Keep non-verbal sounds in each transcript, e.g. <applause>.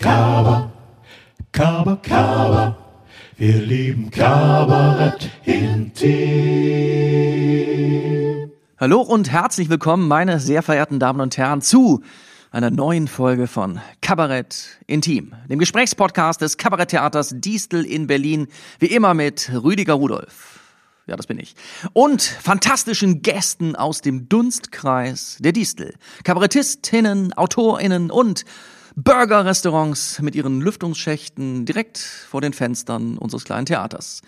Kaba, Kaba, Kaba, wir lieben Kabarett intim. Hallo und herzlich willkommen, meine sehr verehrten Damen und Herren, zu einer neuen Folge von Kabarett Intim, dem Gesprächspodcast des Kabaretttheaters Distel in Berlin, wie immer mit Rüdiger Rudolph. Ja, das bin ich. Und fantastischen Gästen aus dem Dunstkreis der Distel. Kabarettistinnen, AutorInnen und Burger-Restaurants mit ihren Lüftungsschächten direkt vor den Fenstern unseres kleinen Theaters.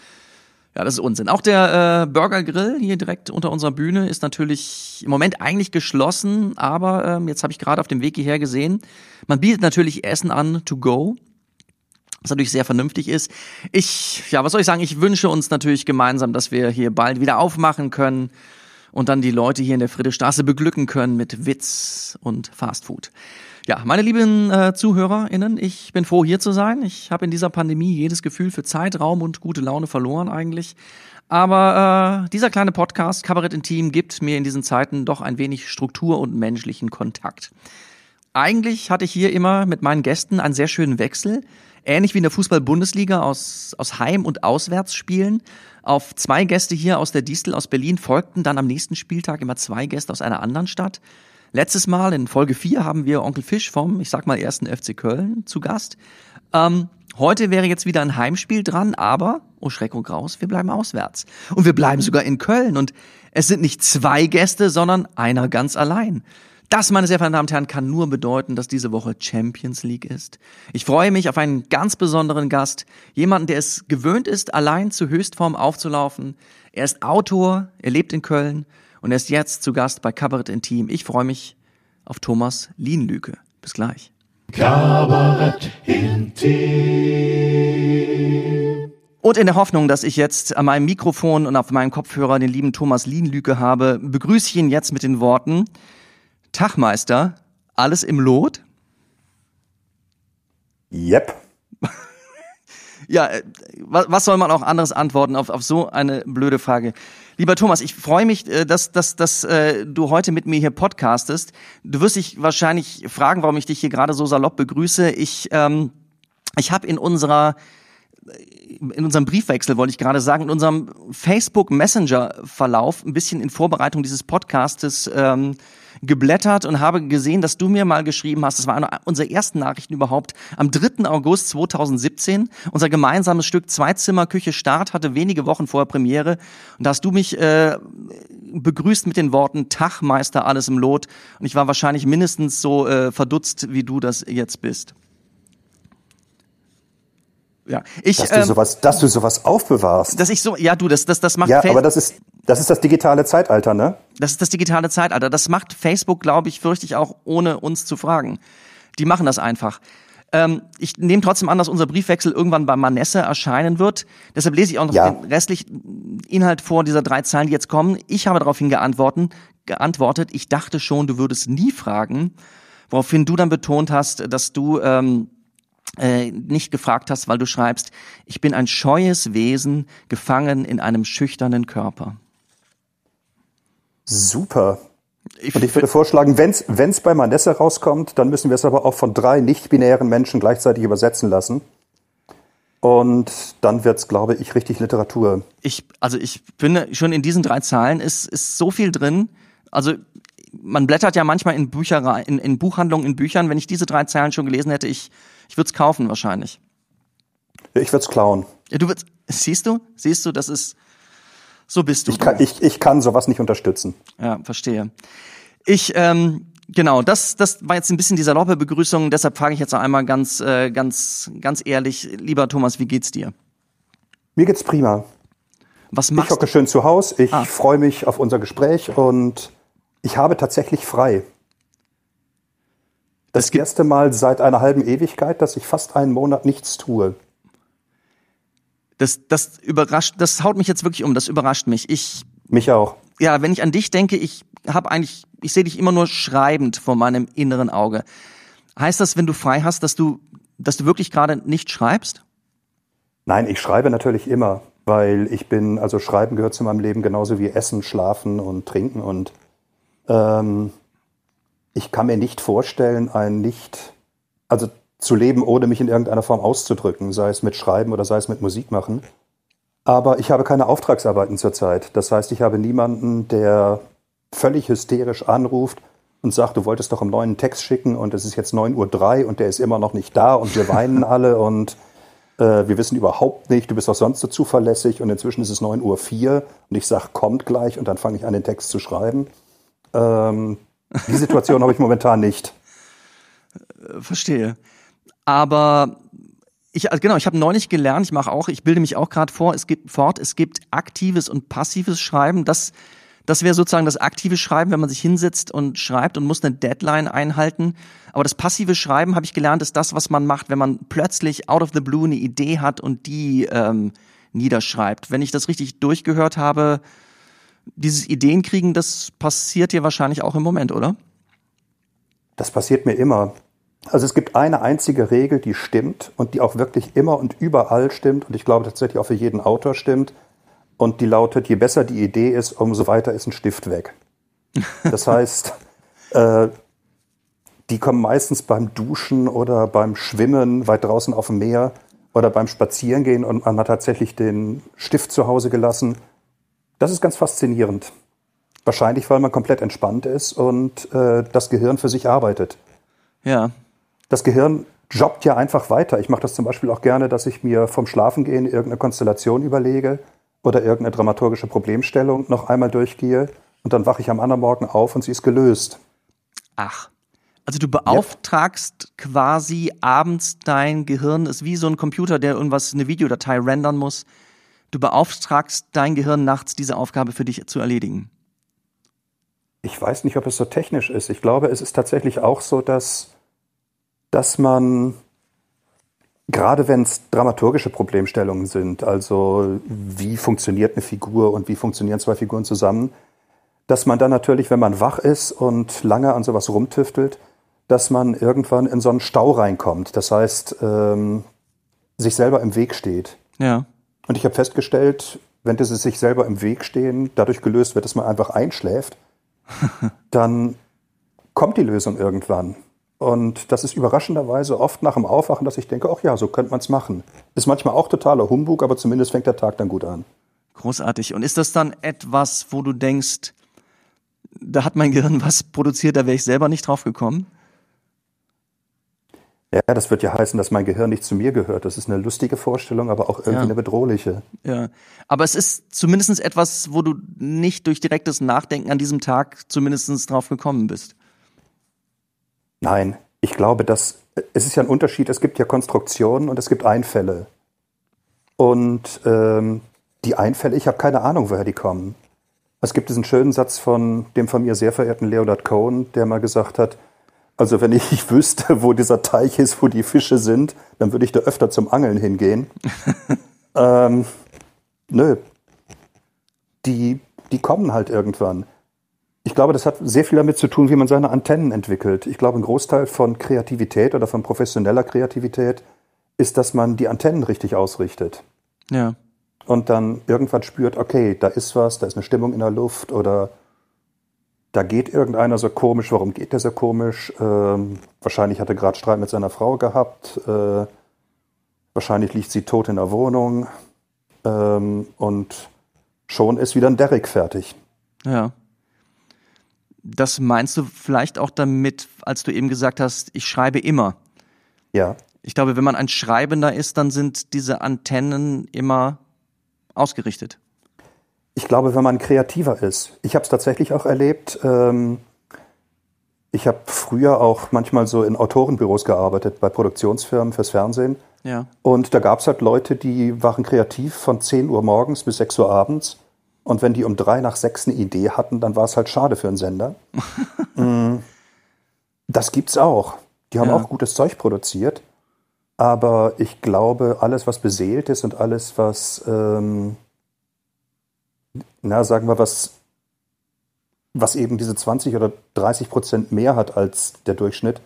Ja, das ist Unsinn. Auch der äh, Burger Grill hier direkt unter unserer Bühne ist natürlich im Moment eigentlich geschlossen, aber ähm, jetzt habe ich gerade auf dem Weg hierher gesehen, man bietet natürlich Essen an to go. Was natürlich sehr vernünftig ist. Ich, ja, was soll ich sagen? Ich wünsche uns natürlich gemeinsam, dass wir hier bald wieder aufmachen können und dann die Leute hier in der Friedrichstraße beglücken können mit Witz und Fastfood. Ja, meine lieben äh, ZuhörerInnen, ich bin froh, hier zu sein. Ich habe in dieser Pandemie jedes Gefühl für Zeit, Raum und gute Laune verloren eigentlich. Aber äh, dieser kleine Podcast, Kabarett Intim, gibt mir in diesen Zeiten doch ein wenig Struktur und menschlichen Kontakt. Eigentlich hatte ich hier immer mit meinen Gästen einen sehr schönen Wechsel. Ähnlich wie in der Fußball-Bundesliga aus, aus Heim- und Auswärtsspielen. Auf zwei Gäste hier aus der Distel aus Berlin folgten dann am nächsten Spieltag immer zwei Gäste aus einer anderen Stadt. Letztes Mal in Folge 4 haben wir Onkel Fisch vom, ich sag mal, ersten FC Köln zu Gast. Ähm, heute wäre jetzt wieder ein Heimspiel dran, aber, oh Schreck und Graus, wir bleiben auswärts. Und wir bleiben sogar in Köln. Und es sind nicht zwei Gäste, sondern einer ganz allein. Das, meine sehr verehrten Damen und Herren, kann nur bedeuten, dass diese Woche Champions League ist. Ich freue mich auf einen ganz besonderen Gast, jemanden, der es gewöhnt ist, allein zur Höchstform aufzulaufen. Er ist Autor, er lebt in Köln und er ist jetzt zu Gast bei Kabarett Intim. Ich freue mich auf Thomas Lienlüke. Bis gleich. Kabarett intim. Und in der Hoffnung, dass ich jetzt an meinem Mikrofon und auf meinem Kopfhörer den lieben Thomas Lienlüke habe, begrüße ich ihn jetzt mit den Worten Tagmeister, alles im Lot? Yep. Ja, äh, wa- was soll man auch anderes antworten auf, auf so eine blöde Frage? Lieber Thomas, ich freue mich, äh, dass, dass, dass äh, du heute mit mir hier podcastest. Du wirst dich wahrscheinlich fragen, warum ich dich hier gerade so salopp begrüße. Ich, ähm, ich habe in unserer in unserem Briefwechsel wollte ich gerade sagen, in unserem Facebook Messenger Verlauf ein bisschen in Vorbereitung dieses Podcastes ähm, geblättert und habe gesehen, dass du mir mal geschrieben hast, das war eine unserer ersten Nachrichten überhaupt, am 3. August 2017, unser gemeinsames Stück Zweizimmer Küche Start hatte wenige Wochen vorher Premiere und da hast du mich äh, begrüßt mit den Worten Tagmeister alles im Lot und ich war wahrscheinlich mindestens so äh, verdutzt, wie du das jetzt bist. Ja, ich, Dass du ähm, sowas, dass du sowas aufbewahrst. dass ich so, ja du, das, das, das macht ja, Fa- aber das ist, das ist das digitale Zeitalter, ne? das ist das digitale Zeitalter. Das macht Facebook, glaube ich, fürchte ich auch, ohne uns zu fragen. Die machen das einfach. Ähm, ich nehme trotzdem an, dass unser Briefwechsel irgendwann bei Manesse erscheinen wird. Deshalb lese ich auch noch Ja. den restlichen Inhalt vor dieser drei Zeilen, die jetzt kommen. Ich habe daraufhin geantworten, geantwortet, ich dachte schon, du würdest nie fragen, woraufhin du dann betont hast, dass du ähm, äh, nicht gefragt hast, weil du schreibst, ich bin ein scheues Wesen, gefangen in einem schüchternen Körper. Super. Und ich würde vorschlagen, wenn's wenn's bei Manesse rauskommt, dann müssen wir es aber auch von drei nicht-binären Menschen gleichzeitig übersetzen lassen. Und dann wird's, glaube ich, richtig Literatur. ich, also ich finde, schon in diesen drei Zahlen ist, ist so viel drin. Also man blättert ja manchmal in Bücherei, in, in Buchhandlungen, in Büchern. Wenn ich diese drei Zeilen schon gelesen hätte, ich, ich würde es kaufen wahrscheinlich. Ich würd's klauen. Ja, du würdest, siehst du, siehst du, das ist, so bist du. Ich kann, ich, ich kann sowas nicht unterstützen. Ja, verstehe. Ich, ähm, genau, das, das war jetzt ein bisschen die saloppe Begrüßung. Deshalb frage ich jetzt noch einmal ganz, äh, ganz, ganz ehrlich, lieber Thomas, wie geht's dir? Mir geht's prima. Was Ich machst hocke du? schön zu Hause. Ich Ah. freue mich auf unser Gespräch und ich habe tatsächlich frei. Das, erste Mal seit einer halben Ewigkeit, dass ich fast einen Monat nichts tue. Das, das überrascht, das haut mich jetzt wirklich um. Das überrascht mich. Ich Mich auch. ja, wenn ich an dich denke, ich habe eigentlich, ich sehe dich immer nur schreibend vor meinem inneren Auge. Heißt das, wenn du frei hast, dass du, dass du wirklich gerade nicht schreibst? Nein, ich schreibe natürlich immer, weil ich bin, also Schreiben gehört zu meinem Leben genauso wie Essen, Schlafen und Trinken und ähm, ich kann mir nicht vorstellen, ein nicht, also zu leben, ohne mich in irgendeiner Form auszudrücken, sei es mit Schreiben oder sei es mit Musik machen. Aber ich habe keine Auftragsarbeiten zurzeit. Das heißt, ich habe niemanden, der völlig hysterisch anruft und sagt, du wolltest doch einen neuen Text schicken und es ist jetzt 9.03 Uhr und der ist immer noch nicht da und wir weinen <laughs> alle und äh, wir wissen überhaupt nicht, du bist auch sonst so zuverlässig und inzwischen ist es 9.04 Uhr und ich sage, kommt gleich und dann fange ich an, den Text zu schreiben. Ähm, die Situation habe ich momentan nicht. Verstehe. Aber ich, also genau, ich habe neulich gelernt, ich mache auch, ich bilde mich auch gerade vor, es gibt fort, es gibt aktives und passives Schreiben. Das das wäre sozusagen das aktive Schreiben, wenn man sich hinsetzt und schreibt und muss eine Deadline einhalten. Aber das passive Schreiben, habe ich gelernt, ist das, was man macht, wenn man plötzlich out of the blue eine Idee hat und die ähm, niederschreibt. Wenn ich das richtig durchgehört habe, dieses Ideenkriegen, das passiert dir wahrscheinlich auch im Moment, oder? Das passiert mir immer. Also es gibt eine einzige Regel, die stimmt und die auch wirklich immer und überall stimmt und ich glaube tatsächlich auch für jeden Autor stimmt und die lautet, je besser die Idee ist, umso weiter ist ein Stift weg. <laughs> Das heißt, äh, die kommen meistens beim Duschen oder beim Schwimmen weit draußen auf dem Meer oder beim Spazierengehen und man hat tatsächlich den Stift zu Hause gelassen. Das ist ganz faszinierend. Wahrscheinlich, weil man komplett entspannt ist und äh, das Gehirn für sich arbeitet. Ja. Das Gehirn jobbt ja einfach weiter. Ich mache das zum Beispiel auch gerne, dass ich mir vom Schlafengehen irgendeine Konstellation überlege oder irgendeine dramaturgische Problemstellung noch einmal durchgehe und dann wache ich am anderen Morgen auf und sie ist gelöst. Ach. Also du beauftragst ja. quasi abends dein Gehirn, ist wie so ein Computer, der irgendwas, eine Videodatei rendern muss. Du beauftragst dein Gehirn nachts, diese Aufgabe für dich zu erledigen. Ich weiß nicht, ob es so technisch ist. Ich glaube, es ist tatsächlich auch so, dass, dass man Gerade wenn es dramaturgische Problemstellungen sind, also wie funktioniert eine Figur und wie funktionieren zwei Figuren zusammen, dass man dann natürlich, wenn man wach ist und lange an sowas rumtüftelt, dass man irgendwann in so einen Stau reinkommt. Das heißt, ähm, sich selber im Weg steht. Ja. Und ich habe festgestellt, wenn das sich selber im Weg stehen dadurch gelöst wird, dass man einfach einschläft, <laughs> dann kommt die Lösung irgendwann. Und das ist überraschenderweise oft nach dem Aufwachen, dass ich denke, ach ja, so könnte man es machen. Ist manchmal auch totaler Humbug, aber zumindest fängt der Tag dann gut an. Großartig. Und ist das dann etwas, wo du denkst, da hat mein Gehirn was produziert, da wäre ich selber nicht drauf gekommen? Ja, das wird ja heißen, dass mein Gehirn nicht zu mir gehört. Das ist eine lustige Vorstellung, aber auch irgendwie ja. eine bedrohliche. Ja, aber es ist zumindest etwas, wo du nicht durch direktes Nachdenken an diesem Tag zumindest drauf gekommen bist. Nein, ich glaube, dass es ist ja ein Unterschied. Es gibt ja Konstruktionen und es gibt Einfälle. Und ähm, die Einfälle, ich habe keine Ahnung, woher die kommen. Es gibt diesen schönen Satz von dem von mir sehr verehrten Leonard Cohen, der mal gesagt hat, also wenn ich <laughs> wüsste, wo dieser Teich ist, wo die Fische sind, dann würde ich da öfter zum Angeln hingehen. <laughs> ähm, nö. Die, die kommen halt irgendwann. Ich glaube, das hat sehr viel damit zu tun, wie man seine Antennen entwickelt. Ich glaube, ein Großteil von Kreativität oder von professioneller Kreativität ist, dass man die Antennen richtig ausrichtet. Ja. Und dann irgendwann spürt, okay, da ist was, da ist eine Stimmung in der Luft oder da geht irgendeiner so komisch, warum geht der so komisch? Ähm, wahrscheinlich hat er gerade Streit mit seiner Frau gehabt, äh, wahrscheinlich liegt sie tot in der Wohnung ähm, und schon ist wieder ein Derrick fertig. Ja. Das meinst du vielleicht auch damit, als du eben gesagt hast, ich schreibe immer. Ja. Ich glaube, wenn man ein Schreibender ist, dann sind diese Antennen immer ausgerichtet. Ich glaube, wenn man kreativer ist. Ich habe es tatsächlich auch erlebt. Ähm, ich habe früher auch manchmal so in Autorenbüros gearbeitet, bei Produktionsfirmen fürs Fernsehen. Ja. Und da gab es halt Leute, die waren kreativ von 10 Uhr morgens bis 6 Uhr abends. Und wenn die um drei nach sechs eine Idee hatten, dann war es halt schade für einen Sender. <laughs> Mm. das gibt's auch. Die haben ja. auch gutes Zeug produziert. Aber ich glaube, alles, was beseelt ist und alles, was, ähm, na, sagen wir, was, was eben diese 20 oder 30 Prozent mehr hat als der Durchschnitt,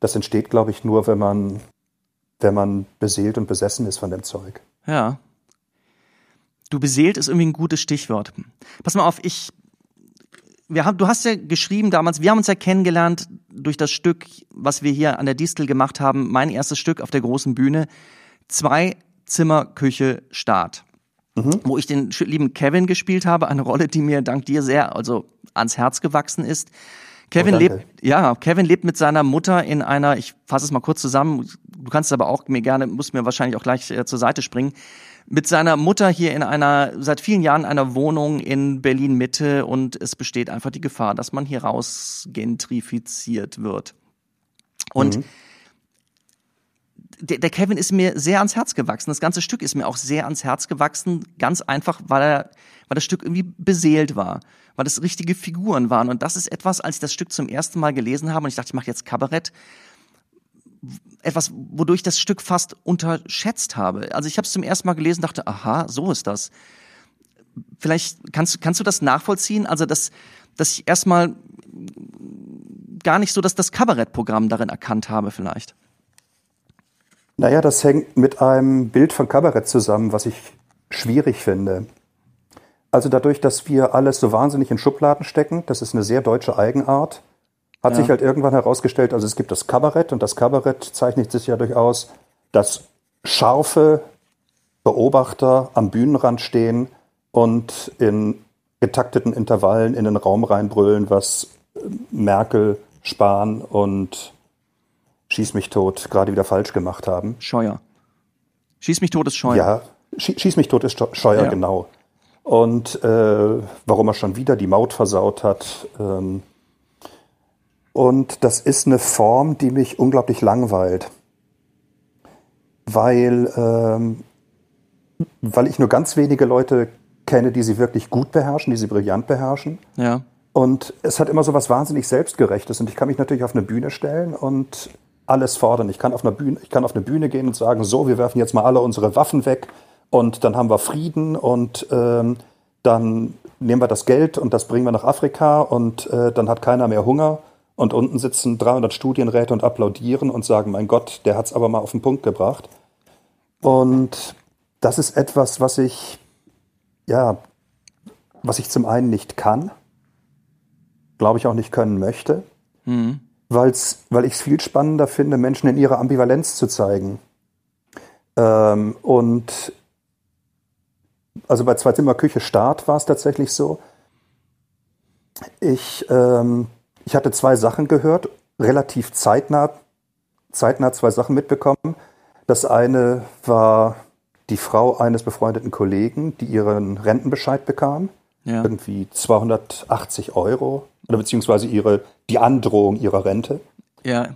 das entsteht, glaube ich, nur, wenn man, wenn man beseelt und besessen ist von dem Zeug. Ja, Du beseelt ist irgendwie ein gutes Stichwort. Pass mal auf, ich wir haben, du hast ja geschrieben damals, wir haben uns ja kennengelernt durch das Stück, was wir hier an der Distel gemacht haben, mein erstes Stück auf der großen Bühne, zwei Zimmer, Küche, Start. Mhm. Wo ich den lieben Kevin gespielt habe, eine Rolle, die mir dank dir sehr, also ans Herz gewachsen ist. Kevin oh, lebt, ja, Kevin lebt mit seiner Mutter in einer, ich fasse es mal kurz zusammen, du kannst es aber auch mir gerne, musst mir wahrscheinlich auch gleich äh, zur Seite springen, mit seiner Mutter hier in einer, seit vielen Jahren einer Wohnung in Berlin Mitte und es besteht einfach die Gefahr, dass man hier raus gentrifiziert wird. Und mhm. Der, der Kevin ist mir sehr ans Herz gewachsen. Das ganze Stück ist mir auch sehr ans Herz gewachsen, ganz einfach, weil er, weil das Stück irgendwie beseelt war weil das richtige Figuren waren. Und das ist etwas, als ich das Stück zum ersten Mal gelesen habe und ich dachte, ich mache jetzt Kabarett, etwas, wodurch ich das Stück fast unterschätzt habe. Also ich habe es zum ersten Mal gelesen, dachte, aha, so ist das. Vielleicht kannst, kannst du das nachvollziehen? Also dass, dass ich erstmal gar nicht so, dass das Kabarettprogramm darin erkannt habe, vielleicht. Naja, das hängt mit einem Bild von Kabarett zusammen, was ich schwierig finde. Also dadurch, dass wir alles so wahnsinnig in Schubladen stecken, das ist eine sehr deutsche Eigenart, hat ja. sich halt irgendwann herausgestellt, also es gibt das Kabarett und das Kabarett zeichnet sich ja durchaus, dass scharfe Beobachter am Bühnenrand stehen und in getakteten Intervallen in den Raum reinbrüllen, was Merkel, Spahn und Schieß mich tot gerade wieder falsch gemacht haben. Scheuer. Schieß mich tot ist Scheuer. Ja, Schieß mich tot ist Scheuer, ja. genau und äh, warum er schon wieder die Maut versaut hat. Ähm, und das ist eine Form, die mich unglaublich langweilt, weil, ähm, weil ich nur ganz wenige Leute kenne, die sie wirklich gut beherrschen, die sie brillant beherrschen. Ja. Und es hat immer so was wahnsinnig Selbstgerechtes. Und ich kann mich natürlich auf eine Bühne stellen und alles fordern. Ich kann auf eine Bühne, ich kann auf eine Bühne gehen und sagen, so, wir werfen jetzt mal alle unsere Waffen weg und dann haben wir Frieden und ähm, dann nehmen wir das Geld und das bringen wir nach Afrika und äh, dann hat keiner mehr Hunger. Und unten sitzen 300 Studienräte und applaudieren und sagen, mein Gott, der hat es aber mal auf den Punkt gebracht. Und das ist etwas, was ich, ja, was ich zum einen nicht kann, glaube ich auch nicht können möchte, mhm. Weil's, weil ich es viel spannender finde, Menschen in ihrer Ambivalenz zu zeigen. Ähm, und also bei Zweizimmer Küche Start war es tatsächlich so. Ich, ähm, ich hatte zwei Sachen gehört, relativ zeitnah, zeitnah zwei Sachen mitbekommen. Das eine war die Frau eines befreundeten Kollegen, die ihren Rentenbescheid bekam. Ja. Irgendwie 280 Euro oder beziehungsweise ihre, die Androhung ihrer Rente. Ja.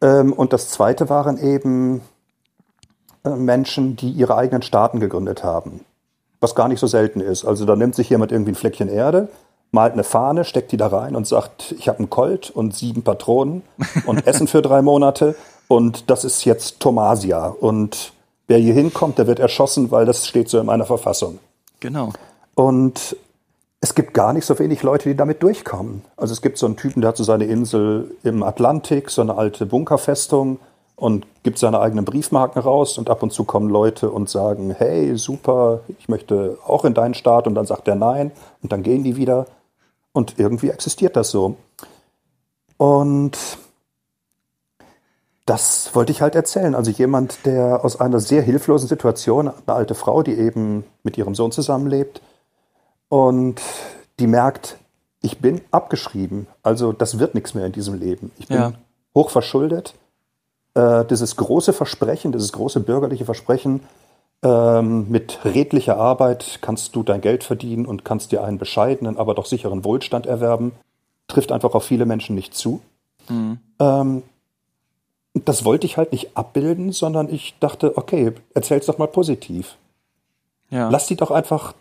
Ähm, und das zweite waren eben äh, Menschen, die ihre eigenen Staaten gegründet haben was gar nicht so selten ist. Also da nimmt sich jemand irgendwie ein Fleckchen Erde, malt eine Fahne, steckt die da rein und sagt, ich habe einen Colt und sieben Patronen und <laughs> Essen für drei Monate und das ist jetzt Tomasia. Und wer hier hinkommt, der wird erschossen, weil das steht so in meiner Verfassung. Genau. Und es gibt gar nicht so wenig Leute, die damit durchkommen. Also es gibt so einen Typen, der hat so seine Insel im Atlantik, so eine alte Bunkerfestung und gibt seine eigenen Briefmarken raus und ab und zu kommen Leute und sagen, hey, super, ich möchte auch in deinen Staat und dann sagt er nein und dann gehen die wieder und irgendwie existiert das so. Und das wollte ich halt erzählen. Also jemand, der aus einer sehr hilflosen Situation, eine alte Frau, die eben mit ihrem Sohn zusammenlebt und die merkt, ich bin abgeschrieben. Also das wird nichts mehr in diesem Leben. Ich bin ja. hoch verschuldet äh, dieses große Versprechen, dieses große bürgerliche Versprechen, ähm, mit redlicher Arbeit kannst du dein Geld verdienen und kannst dir einen bescheidenen, aber doch sicheren Wohlstand erwerben, trifft einfach auf viele Menschen nicht zu. Mhm. Ähm, das wollte ich halt nicht abbilden, sondern ich dachte, okay, erzähl's doch mal positiv. Ja. Lass die doch einfach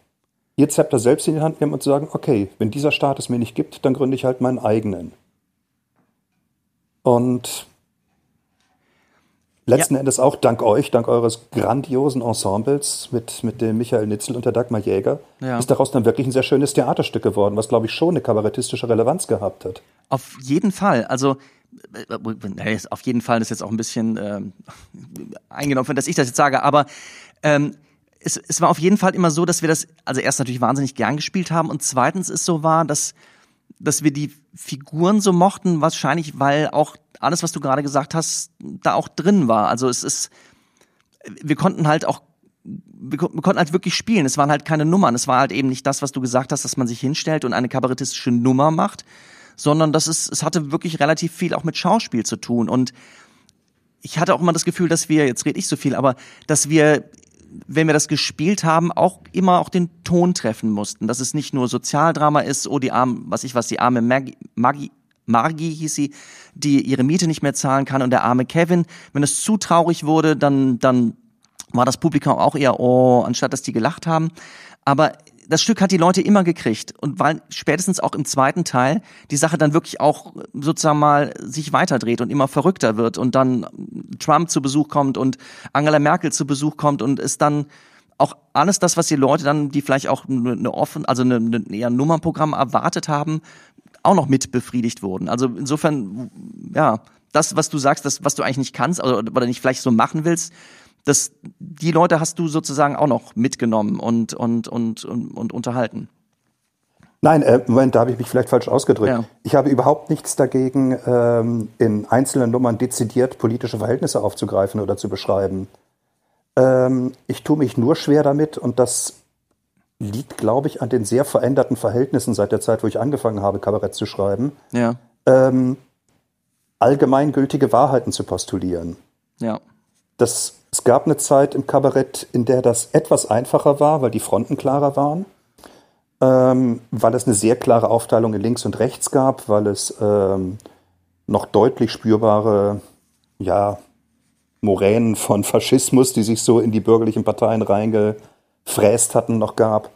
ihr Zepter selbst in die Hand nehmen und sagen, okay, wenn dieser Staat es mir nicht gibt, dann gründe ich halt meinen eigenen. Und Letzten ja. Endes auch dank euch, dank eures grandiosen Ensembles mit, mit dem Michael Nitzel und der Dagmar Jäger, ja. ist daraus dann wirklich ein sehr schönes Theaterstück geworden, was, glaube ich, schon eine kabarettistische Relevanz gehabt hat. Auf jeden Fall. Also, äh, auf jeden Fall ist jetzt auch ein bisschen äh, <laughs> eingenommen, dass ich das jetzt sage, aber ähm, es, es war auf jeden Fall immer so, dass wir das, also erst natürlich wahnsinnig gern gespielt haben und zweitens ist so war, dass dass wir die Figuren so mochten, wahrscheinlich, weil auch alles, was du gerade gesagt hast, da auch drin war. Also es ist, wir konnten halt auch wir, konnten halt wirklich spielen. Es waren halt keine Nummern. Es war halt eben nicht das, was du gesagt hast, dass man sich hinstellt und eine kabarettistische Nummer macht, sondern das ist, es hatte wirklich relativ viel auch mit Schauspiel zu tun. Und ich hatte auch immer das Gefühl, dass wir, jetzt rede ich so viel, aber dass wir wenn wir das gespielt haben, auch immer auch den Ton treffen mussten. Dass es nicht nur Sozialdrama ist, oh, die arme, was ich was, die arme Maggie, Maggie Margie hieß sie, die ihre Miete nicht mehr zahlen kann und der arme Kevin. Wenn es zu traurig wurde, dann, dann war das Publikum auch eher, oh, anstatt dass die gelacht haben. Aber das Stück hat die Leute immer gekriegt und weil spätestens auch im zweiten Teil die Sache dann wirklich auch sozusagen mal sich weiterdreht und immer verrückter wird und dann Trump zu Besuch kommt und Angela Merkel zu Besuch kommt und es dann auch alles das, was die Leute dann, die vielleicht auch eine offen, also eine, eine eher Nummernprogramm erwartet haben, auch noch mit befriedigt wurden. Also insofern, ja, das, was du sagst, das, was du eigentlich nicht kannst oder, oder nicht vielleicht so machen willst, das, die Leute hast du sozusagen auch noch mitgenommen und, und, und, und, und unterhalten. Nein, äh, Moment, da habe ich mich vielleicht falsch ausgedrückt. Ja. Ich habe überhaupt nichts dagegen, ähm, in einzelnen Nummern dezidiert politische Verhältnisse aufzugreifen oder zu beschreiben. Ähm, ich tue mich nur schwer damit und das liegt, glaube ich, an den sehr veränderten Verhältnissen seit der Zeit, wo ich angefangen habe, Kabarett zu schreiben. Ja. Ähm, allgemeingültige Wahrheiten zu postulieren. Ja. Das es gab eine Zeit im Kabarett, in der das etwas einfacher war, weil die Fronten klarer waren, ähm, weil es eine sehr klare Aufteilung in links und rechts gab, weil es ähm, noch deutlich spürbare, ja, Moränen von Faschismus, die sich so in die bürgerlichen Parteien reingefräst hatten, noch gab.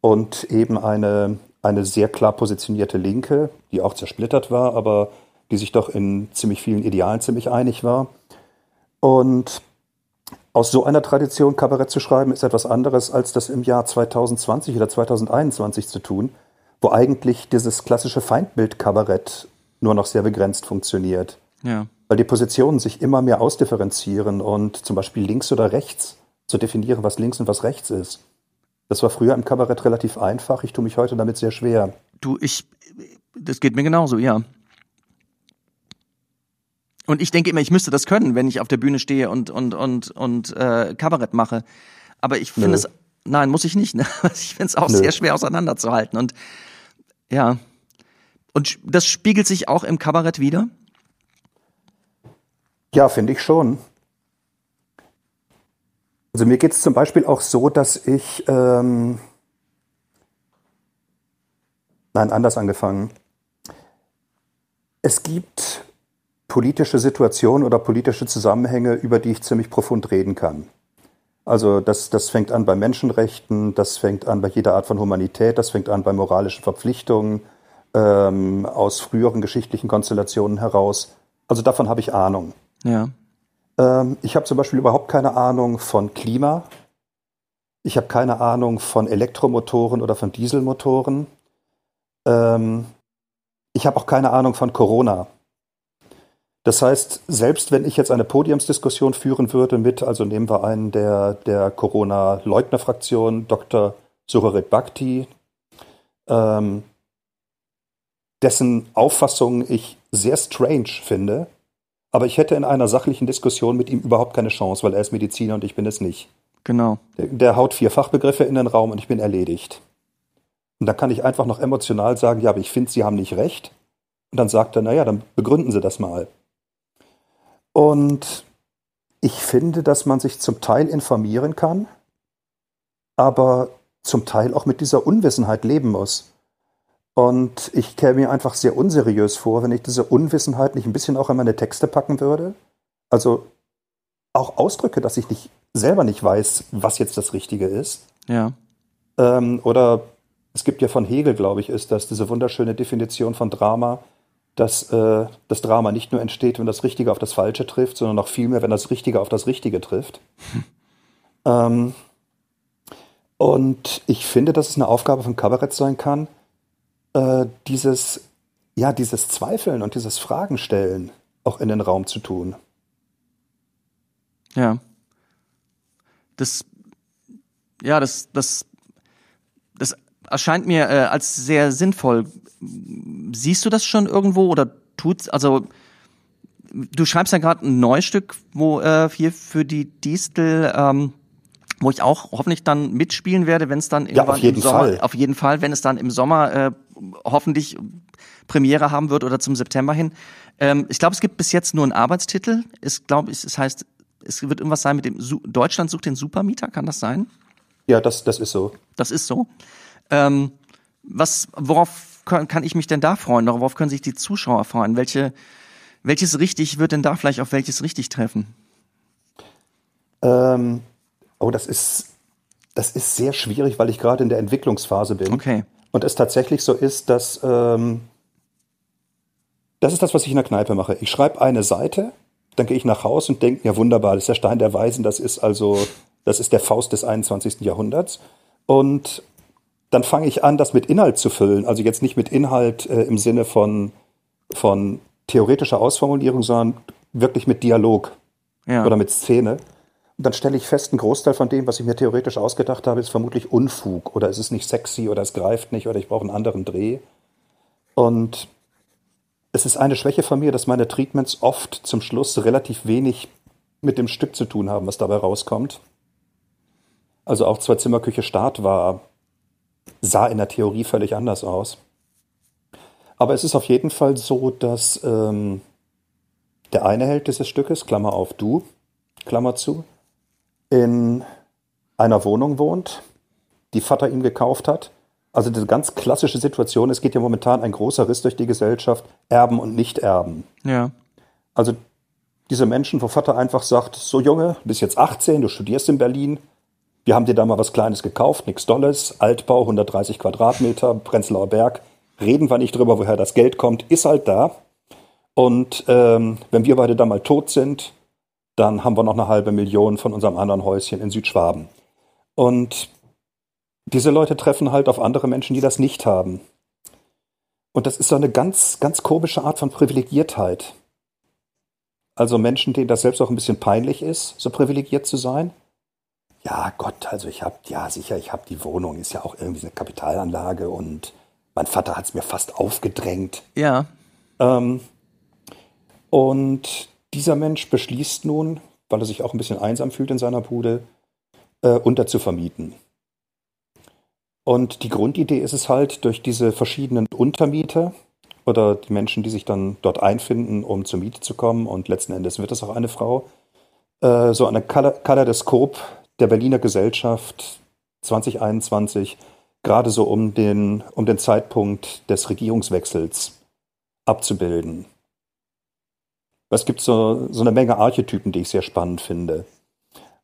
Und eben eine, eine sehr klar positionierte Linke, die auch zersplittert war, aber die sich doch in ziemlich vielen Idealen ziemlich einig war. Und aus so einer Tradition Kabarett zu schreiben, ist etwas anderes, als das im Jahr 2020 oder 2021 zu tun, wo eigentlich dieses klassische Feindbild-Kabarett nur noch sehr begrenzt funktioniert. Ja. Weil die Positionen sich immer mehr ausdifferenzieren und zum Beispiel links oder rechts zu definieren, was links und was rechts ist. Das war früher im Kabarett relativ einfach. Ich tue mich heute damit sehr schwer. Du, ich, das geht mir genauso, ja. Und ich denke immer, ich müsste das können, wenn ich auf der Bühne stehe und und und und äh, Kabarett mache. Aber ich finde es, nein, muss ich nicht. Ne? <laughs> Ich finde es auch Nö. sehr schwer auseinanderzuhalten. Und ja, und das spiegelt sich auch im Kabarett wieder. Ja, finde ich schon. Also mir geht es zum Beispiel auch so, dass ich ähm, nein, anders angefangen. Es gibt politische Situationen oder politische Zusammenhänge, über die ich ziemlich profund reden kann. Also das, das fängt an bei Menschenrechten, das fängt an bei jeder Art von Humanität, das fängt an bei moralischen Verpflichtungen ähm, aus früheren geschichtlichen Konstellationen heraus. Also davon habe ich Ahnung. Ja. Ähm, ich habe zum Beispiel überhaupt keine Ahnung von Klima. Ich habe keine Ahnung von Elektromotoren oder von Dieselmotoren. Ähm, ich habe auch keine Ahnung von Corona. Das heißt, selbst wenn ich jetzt eine Podiumsdiskussion führen würde mit, also nehmen wir einen der, der Corona-Leugner-Fraktion, Dr. Suharit Bhakti, ähm, dessen Auffassung ich sehr strange finde, aber ich hätte in einer sachlichen Diskussion mit ihm überhaupt keine Chance, weil er ist Mediziner und ich bin es nicht. Genau. Der, der haut vier Fachbegriffe in den Raum und ich bin erledigt. Und da kann ich einfach noch emotional sagen, ja, aber ich finde, Sie haben nicht recht. Und dann sagt er, naja, dann begründen Sie das mal. Und ich finde, dass man sich zum Teil informieren kann, aber zum Teil auch mit dieser Unwissenheit leben muss. Und ich käme mir einfach sehr unseriös vor, wenn ich diese Unwissenheit nicht ein bisschen auch in meine Texte packen würde. Also auch Ausdrücke, dass ich nicht selber nicht weiß, was jetzt das Richtige ist. Ja. Ähm, oder es gibt ja von Hegel, glaube ich, ist das diese wunderschöne Definition von Drama, dass äh, das Drama nicht nur entsteht, wenn das Richtige auf das Falsche trifft, sondern noch vielmehr, wenn das Richtige auf das Richtige trifft. Hm. Ähm, und ich finde, dass es eine Aufgabe von Kabarett sein kann, äh, dieses, ja, dieses Zweifeln und dieses Fragenstellen auch in den Raum zu tun. Ja. Das, ja, das, das erscheint mir äh, als sehr sinnvoll. Siehst du das schon irgendwo oder tut's, also du schreibst ja gerade ein neues Stück, wo äh, hier für die Distel, ähm, wo ich auch hoffentlich dann mitspielen werde, wenn es dann ja, auf jeden im Sommer, Fall. auf jeden Fall, wenn es dann im Sommer äh, hoffentlich Premiere haben wird oder zum September hin. Ähm, ich glaube, es gibt bis jetzt nur einen Arbeitstitel. Ich glaube, es, es heißt, es wird irgendwas sein mit dem Su Deutschland sucht den Supermieter, kann das sein? Ja, das, das ist so. Das ist so. Ähm, was, worauf kann, kann ich mich denn da freuen? Worauf können sich die Zuschauer freuen? Welche, welches richtig wird denn da vielleicht auf welches richtig treffen? Ähm, oh, das ist, das ist sehr schwierig, weil ich gerade in der Entwicklungsphase bin. Okay. Und es tatsächlich so ist, dass ähm, das ist das, was ich in der Kneipe mache. Ich schreibe eine Seite, dann gehe ich nach Hause und denke, ja wunderbar, das ist der Stein der Weisen, das ist also, das ist der Faust des 21. Jahrhunderts. Und dann fange ich an, das mit Inhalt zu füllen. Also jetzt nicht mit Inhalt äh, im Sinne von, von theoretischer Ausformulierung, sondern wirklich mit Dialog ja. oder mit Szene. Und dann stelle ich fest, ein Großteil von dem, was ich mir theoretisch ausgedacht habe, ist vermutlich Unfug oder es ist nicht sexy oder es greift nicht oder ich brauche einen anderen Dreh. Und es ist eine Schwäche von mir, dass meine Treatments oft zum Schluss relativ wenig mit dem Stück zu tun haben, was dabei rauskommt. Also auch zwei Zimmerküche Start war, sah in der Theorie völlig anders aus. Aber es ist auf jeden Fall so, dass ähm, der eine Held dieses Stückes, Klammer auf du, Klammer zu, in einer Wohnung wohnt, die Vater ihm gekauft hat also diese ganz klassische Situation, es geht ja momentan ein großer Riss durch die Gesellschaft, Erben und Nicht-Erben. Ja. Also diese Menschen, wo Vater einfach sagt, so Junge, du bist jetzt 18, du studierst in Berlin, wir haben dir da mal was Kleines gekauft, nichts Dolles, Altbau, 130 Quadratmeter, Prenzlauer Berg, reden wir nicht drüber, woher das Geld kommt, ist halt da. Und ähm, wenn wir beide da mal tot sind, dann haben wir noch eine halbe Million von unserem anderen Häuschen in Südschwaben. Und diese Leute treffen halt auf andere Menschen, die das nicht haben. Und das ist so eine ganz, ganz komische Art von Privilegiertheit. Also Menschen, denen das selbst auch ein bisschen peinlich ist, so privilegiert zu sein. Ja, Gott, also ich habe, ja sicher, ich habe die Wohnung, ist ja auch irgendwie eine Kapitalanlage und mein Vater hat es mir fast aufgedrängt. Ja. Ähm, und dieser Mensch beschließt nun, weil er sich auch ein bisschen einsam fühlt in seiner Bude, äh, unterzuvermieten. Und die Grundidee ist es halt, durch diese verschiedenen Untermieter oder die Menschen, die sich dann dort einfinden, um zur Miete zu kommen, und letzten Endes wird es auch eine Frau, äh, so eine Kaleidoskop der Berliner Gesellschaft 2021 gerade so um den, um den Zeitpunkt des Regierungswechsels abzubilden. Es gibt so, so eine Menge Archetypen, die ich sehr spannend finde.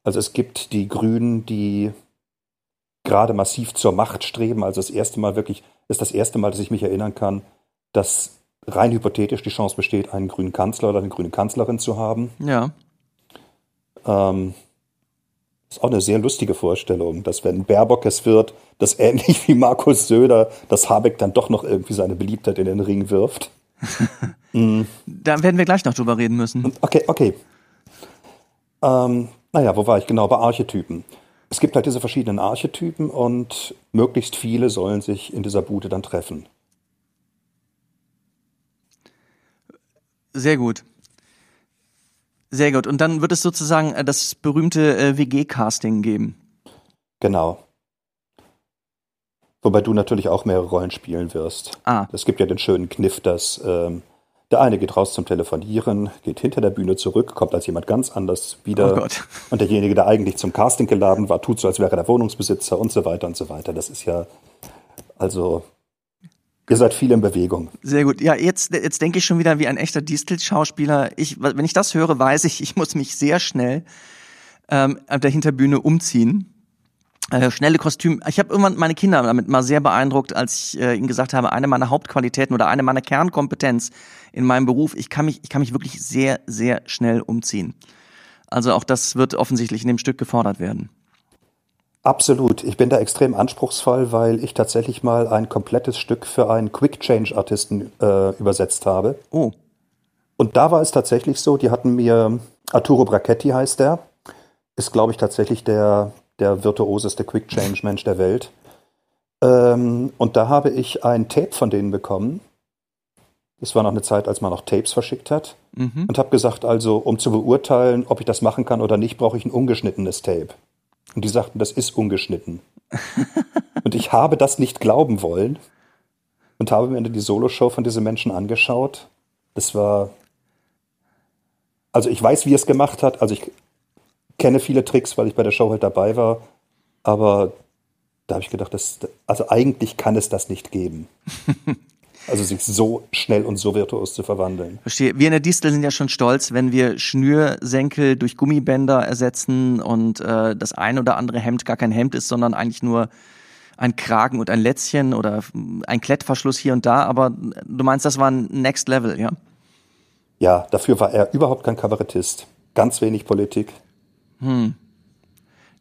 Also es gibt die Grünen, die gerade massiv zur Macht streben. Also das erste Mal wirklich, ist das erste Mal, dass ich mich erinnern kann, dass rein hypothetisch die Chance besteht, einen grünen Kanzler oder eine grüne Kanzlerin zu haben. Ja. Ähm, ist auch eine sehr lustige Vorstellung, dass wenn Baerbock es wird, dass ähnlich wie Markus Söder, dass Habeck dann doch noch irgendwie seine Beliebtheit in den Ring wirft. <laughs> mm. Da werden wir gleich noch drüber reden müssen. Okay, okay. Ähm, naja, wo war ich genau? Bei Archetypen. Es gibt halt diese verschiedenen Archetypen und möglichst viele sollen sich in dieser Bude dann treffen. Sehr gut. Sehr gut. Und dann wird es sozusagen äh, das berühmte äh, WG-Casting geben. Genau. Wobei du natürlich auch mehrere Rollen spielen wirst. Ah. Es gibt ja den schönen Kniff, dass ähm, der eine geht raus zum Telefonieren, geht hinter der Bühne zurück, kommt als jemand ganz anders wieder. Oh Gott. <laughs> Und derjenige, der eigentlich zum Casting geladen war, tut so, als wäre er der Wohnungsbesitzer und so weiter und so weiter. Das ist ja, also, ihr seid viel in Bewegung. Sehr gut. Ja, jetzt, jetzt denke ich schon wieder wie ein echter Distel-Schauspieler. Ich, wenn ich das höre, weiß ich, ich muss mich sehr schnell ähm, auf der Hinterbühne umziehen äh, schnelle Kostüm. Ich habe irgendwann meine Kinder damit mal sehr beeindruckt, als ich äh, ihnen gesagt habe, eine meiner Hauptqualitäten oder eine meiner Kernkompetenz in meinem Beruf, ich kann mich, ich kann mich wirklich sehr, sehr schnell umziehen. Also auch das wird offensichtlich in dem Stück gefordert werden. Absolut. Ich bin da extrem anspruchsvoll, weil ich tatsächlich mal ein komplettes Stück für einen Quick Change Artisten äh, übersetzt habe. Oh. Und da war es tatsächlich so, die hatten mir, Arturo Brachetti heißt der, ist glaube ich tatsächlich der der virtuoseste Quick Change Mensch der Welt. Ähm, und da habe ich ein Tape von denen bekommen. Das war noch eine Zeit, als man noch Tapes verschickt hat. Mhm. Und habe gesagt, also um zu beurteilen, ob ich das machen kann oder nicht, brauche ich ein ungeschnittenes Tape. Und die sagten, das ist ungeschnitten. und ich habe das nicht glauben wollen und habe mir die Soloshow von diesen Menschen angeschaut. Das war. Also ich weiß, wie es gemacht hat. Also ich kenne viele Tricks, weil ich bei der Show halt dabei war. Aber da habe ich gedacht, das, also eigentlich kann es das nicht geben. <laughs> Also sich so schnell und so virtuos zu verwandeln. Verstehe. Wir in der Distel sind ja schon stolz, wenn wir Schnürsenkel durch Gummibänder ersetzen und äh, das ein oder andere Hemd gar kein Hemd ist, sondern eigentlich nur ein Kragen und ein Lätzchen oder ein Klettverschluss hier und da. Aber du meinst, das war ein Next Level, ja? Ja, dafür war er überhaupt kein Kabarettist. Ganz wenig Politik. Hm.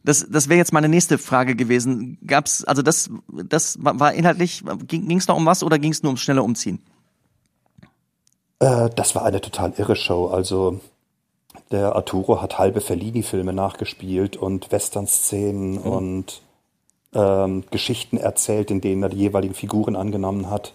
Das, das wäre jetzt meine nächste Frage gewesen. Gab's, also das, das war inhaltlich, ging es noch um was oder ging es nur ums schnelle Umziehen? Äh, das war eine total irre Show. Also der Arturo hat halbe Fellini-Filme nachgespielt und Western-Szenen Oh. und ähm, Geschichten erzählt, in denen er die jeweiligen Figuren angenommen hat.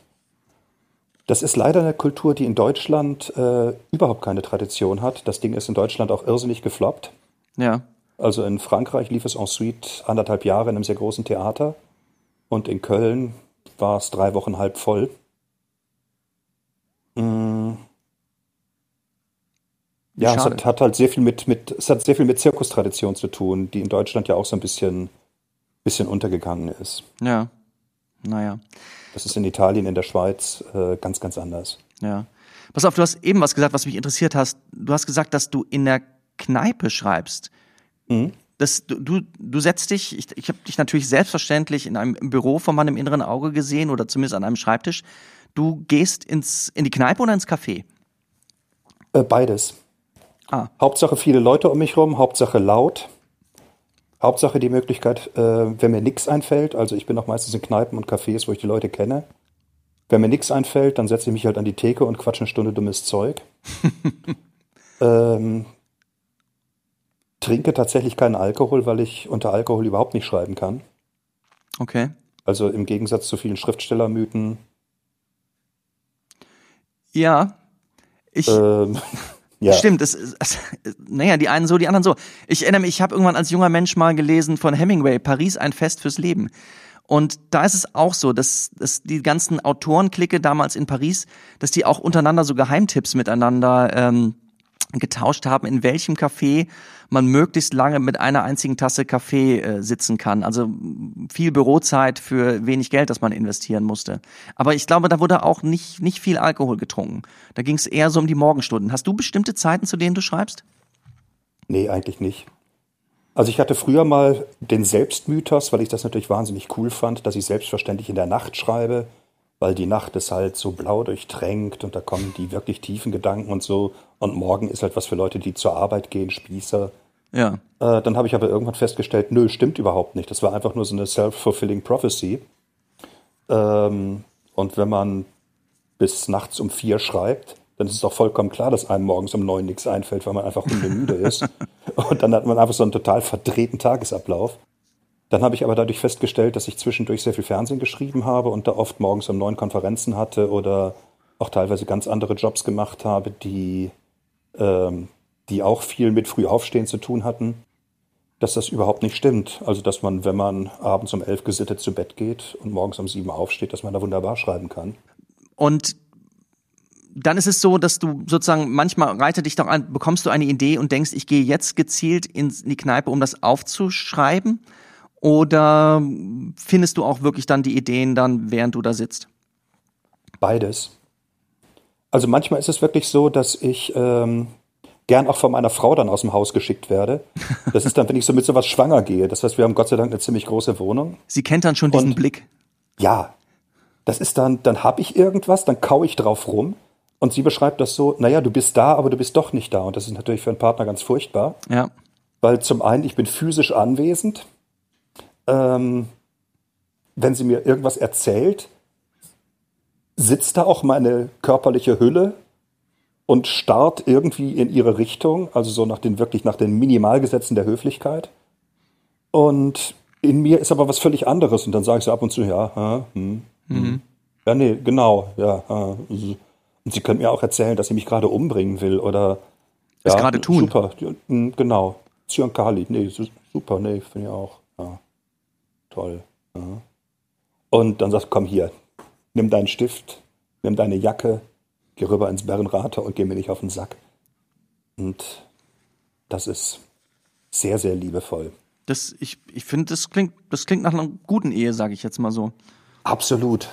Das ist leider eine Kultur, die in Deutschland äh, überhaupt keine Tradition hat. Das Ding ist in Deutschland auch irrsinnig gefloppt. Ja. Also in Frankreich lief es ensuite anderthalb Jahre in einem sehr großen Theater und in Köln war es drei Wochen halb voll. Mm. Ja, es Schade. hat, hat halt sehr viel mit, mit, es hat sehr viel mit Zirkustradition zu tun, die in Deutschland ja auch so ein bisschen, bisschen untergegangen ist. Ja. Naja. Das ist in Italien, in der Schweiz äh, ganz, ganz anders. Ja. Pass auf, du hast eben was gesagt, was mich interessiert hast. Du hast gesagt, dass du in der Kneipe schreibst. Mhm. Das, du, du, setzt dich, ich, ich habe dich natürlich selbstverständlich in einem Büro von meinem inneren Auge gesehen oder zumindest an einem Schreibtisch. Du gehst ins, in die Kneipe oder ins Café? Äh, beides. Ah, Hauptsache viele Leute um mich rum, Hauptsache laut. Hauptsache die Möglichkeit, äh, wenn mir nichts einfällt, also ich bin auch meistens in Kneipen und Cafés, wo ich die Leute kenne. Wenn mir nichts einfällt, dann setze ich mich halt an die Theke und quatsche eine Stunde dummes Zeug. <laughs> ähm, trinke tatsächlich keinen Alkohol, weil ich unter Alkohol überhaupt nicht schreiben kann. okay. Also im Gegensatz zu vielen Schriftstellermythen. Ja. Ich, Ähm, <laughs> ja. Stimmt, es, es, naja, die einen so, die anderen so. Ich erinnere mich, ich habe irgendwann als junger Mensch mal gelesen von Hemingway, Paris ein Fest fürs Leben. Und da ist es auch so, dass, dass die ganzen Autorenklicke damals in Paris, dass die auch untereinander so Geheimtipps miteinander ähm, getauscht haben, in welchem Café man möglichst lange mit einer einzigen Tasse Kaffee äh, sitzen kann. Also viel Bürozeit für wenig Geld, das man investieren musste. Aber ich glaube, da wurde auch nicht, nicht viel Alkohol getrunken. Da ging es eher so um die Morgenstunden. Hast du bestimmte Zeiten, zu denen du schreibst? Nee, eigentlich nicht. Also ich hatte früher mal den Selbstmythos, weil ich das natürlich wahnsinnig cool fand, dass ich selbstverständlich in der Nacht schreibe, weil die Nacht ist halt so blau durchtränkt und da kommen die wirklich tiefen Gedanken und so. Und morgen ist halt was für Leute, die zur Arbeit gehen, Spießer. Ja. Äh, dann habe ich aber irgendwann festgestellt, nö, stimmt überhaupt nicht. Das war einfach nur so eine self-fulfilling prophecy. Ähm, und wenn man bis nachts um vier schreibt, dann ist es doch vollkommen klar, dass einem morgens um neun nichts einfällt, weil man einfach <laughs> hundemüde ist. Und dann hat man einfach so einen total verdrehten Tagesablauf. Dann habe ich aber dadurch festgestellt, dass ich zwischendurch sehr viel Fernsehen geschrieben habe und da oft morgens um neun Konferenzen hatte oder auch teilweise ganz andere Jobs gemacht habe, die, ähm, die auch viel mit Frühaufstehen zu tun hatten, dass das überhaupt nicht stimmt. Also, dass man, wenn man abends um elf gesittet zu Bett geht und morgens um sieben aufsteht, dass man da wunderbar schreiben kann. Und dann ist es so, dass du sozusagen manchmal reitet dich doch an, bekommst du eine Idee und denkst, ich gehe jetzt gezielt in die Kneipe, um das aufzuschreiben? Oder findest du auch wirklich dann die Ideen dann, während du da sitzt? Beides. Also manchmal ist es wirklich so, dass ich ähm, gern auch von meiner Frau dann aus dem Haus geschickt werde. Das ist dann, wenn ich so mit sowas schwanger gehe. Das heißt, wir haben Gott sei Dank eine ziemlich große Wohnung. Sie kennt dann schon diesen Und- Blick. Ja, das ist dann, dann habe ich irgendwas, dann kau ich drauf rum. Und sie beschreibt das so, naja, du bist da, aber du bist doch nicht da. Und das ist natürlich für einen Partner ganz furchtbar. Ja. Weil zum einen, ich bin physisch anwesend. Ähm, wenn sie mir irgendwas erzählt, sitzt da auch meine körperliche Hülle und starrt irgendwie in ihre Richtung, also so nach den wirklich nach den Minimalgesetzen der Höflichkeit. Und in mir ist aber was völlig anderes. Und dann sage ich so ab und zu, ja, hm, hm, mhm. ja, nee, genau, ja. Und sie können mir auch erzählen, dass sie mich gerade umbringen will oder ja, gerade tun. Super, hm, genau. Zyankali, nee, super, nee, finde ich auch. Ja. Toll. Ja. Und dann sagt, komm hier, nimm deinen Stift, nimm deine Jacke, geh rüber ins Bärenrater und geh mir nicht auf den Sack. Und das ist sehr, sehr liebevoll. Das, ich ich finde, das klingt, das klingt nach einer guten Ehe, sage ich jetzt mal so. Absolut.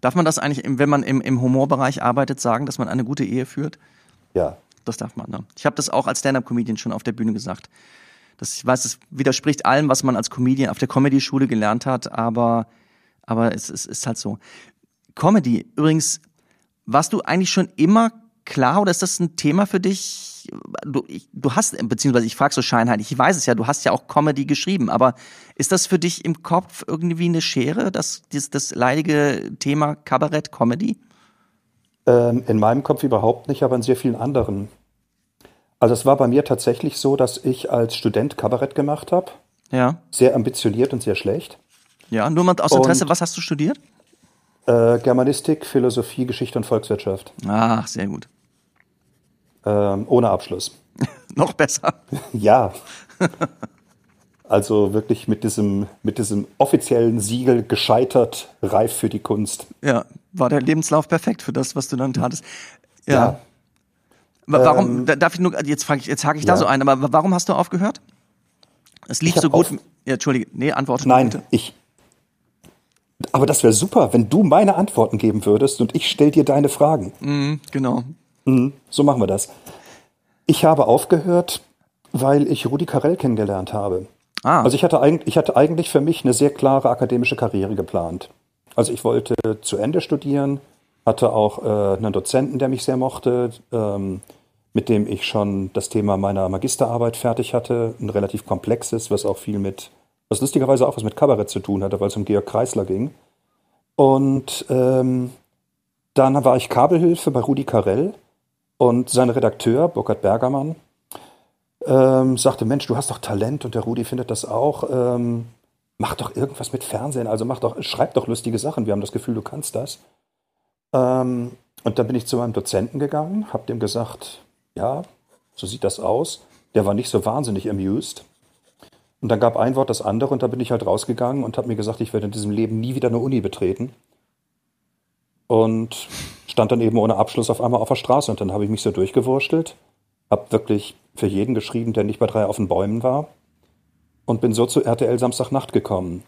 Darf man das eigentlich, wenn man im, im Humorbereich arbeitet, sagen, dass man eine gute Ehe führt? Ja. Das darf man. Ne? Ich habe das auch als Stand-up-Comedian schon auf der Bühne gesagt. Das, ich weiß, das widerspricht allem, was man als Comedian auf der Comedy-Schule gelernt hat, aber, aber es, es ist halt so. Comedy, übrigens, warst du eigentlich schon immer klar oder ist das ein Thema für dich? Du, ich, du hast, beziehungsweise ich frage so scheinheilig, ich weiß es ja, du hast ja auch Comedy geschrieben, aber ist das für dich im Kopf irgendwie eine Schere, das, das, das leidige Thema Kabarett, Comedy? Ähm, in meinem Kopf überhaupt nicht, aber in sehr vielen anderen. Also es war bei mir tatsächlich so, dass ich als Student Kabarett gemacht habe. Ja. Sehr ambitioniert und sehr schlecht. Ja, nur mal aus Interesse, und, was hast du studiert? Äh, Germanistik, Philosophie, Geschichte und Volkswirtschaft. Ach, sehr gut. Ähm, ohne Abschluss. <laughs> Noch besser. <laughs> ja. Also wirklich mit diesem, mit diesem offiziellen Siegel gescheitert, reif für die Kunst. Ja, war der Lebenslauf perfekt für das, was du dann tatest. Ja. ja. Warum, ähm, darf ich nur, jetzt frage ich, jetzt hake ich ja. da so ein, aber warum hast du aufgehört? Es lief so gut. Ja, Entschuldige, nee, antworte Nein, bitte. ich. Aber das wäre super, wenn du meine Antworten geben würdest und ich stell dir deine Fragen. Mhm, genau. Mhm, so machen wir das. Ich habe aufgehört, weil ich Rudi Carell kennengelernt habe. Ah. Also ich hatte, eigentlich, ich hatte eigentlich für mich eine sehr klare akademische Karriere geplant. Also ich wollte zu Ende studieren, hatte auch äh, einen Dozenten, der mich sehr mochte, ähm, mit dem ich schon das Thema meiner Magisterarbeit fertig hatte, ein relativ komplexes, was auch viel mit, was lustigerweise auch was mit Kabarett zu tun hatte, weil es um Georg Kreisler ging. Und ähm, dann war ich Kabelhilfe bei Rudi Carell und sein Redakteur, Burkhard Bergermann, ähm, sagte, Mensch, du hast doch Talent und der Rudi findet das auch. Ähm, mach doch irgendwas mit Fernsehen, also mach doch, schreib doch lustige Sachen. Wir haben das Gefühl, du kannst das. Ähm, und dann bin ich zu meinem Dozenten gegangen, habe dem gesagt, ja, so sieht das aus. Der war nicht so wahnsinnig amused. Und dann gab ein Wort das andere und da bin ich halt rausgegangen und habe mir gesagt, ich werde in diesem Leben nie wieder eine Uni betreten. Und stand dann eben ohne Abschluss auf einmal auf der Straße und dann habe ich mich so durchgewurstelt, habe wirklich für jeden geschrieben, der nicht bei drei auf den Bäumen war und bin so zu RTL Samstagnacht gekommen.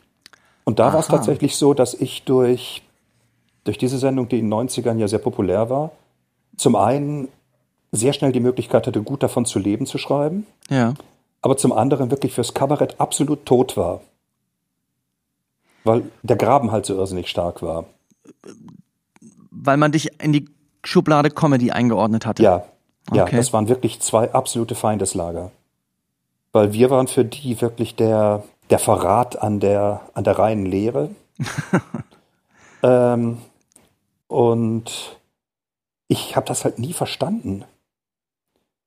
Und da war es tatsächlich so, dass ich durch, durch diese Sendung, die in den 90ern ja sehr populär war, zum einen sehr schnell die Möglichkeit hatte, gut davon zu leben, zu schreiben. Ja. Aber zum anderen wirklich fürs Kabarett absolut tot war. Weil der Graben halt so irrsinnig stark war. Weil man dich in die Schublade Comedy eingeordnet hatte. Ja, ja, okay. das waren wirklich zwei absolute Feindeslager. Weil wir waren für die wirklich der, der Verrat an der, an der reinen Lehre. <laughs> ähm, und ich habe das halt nie verstanden.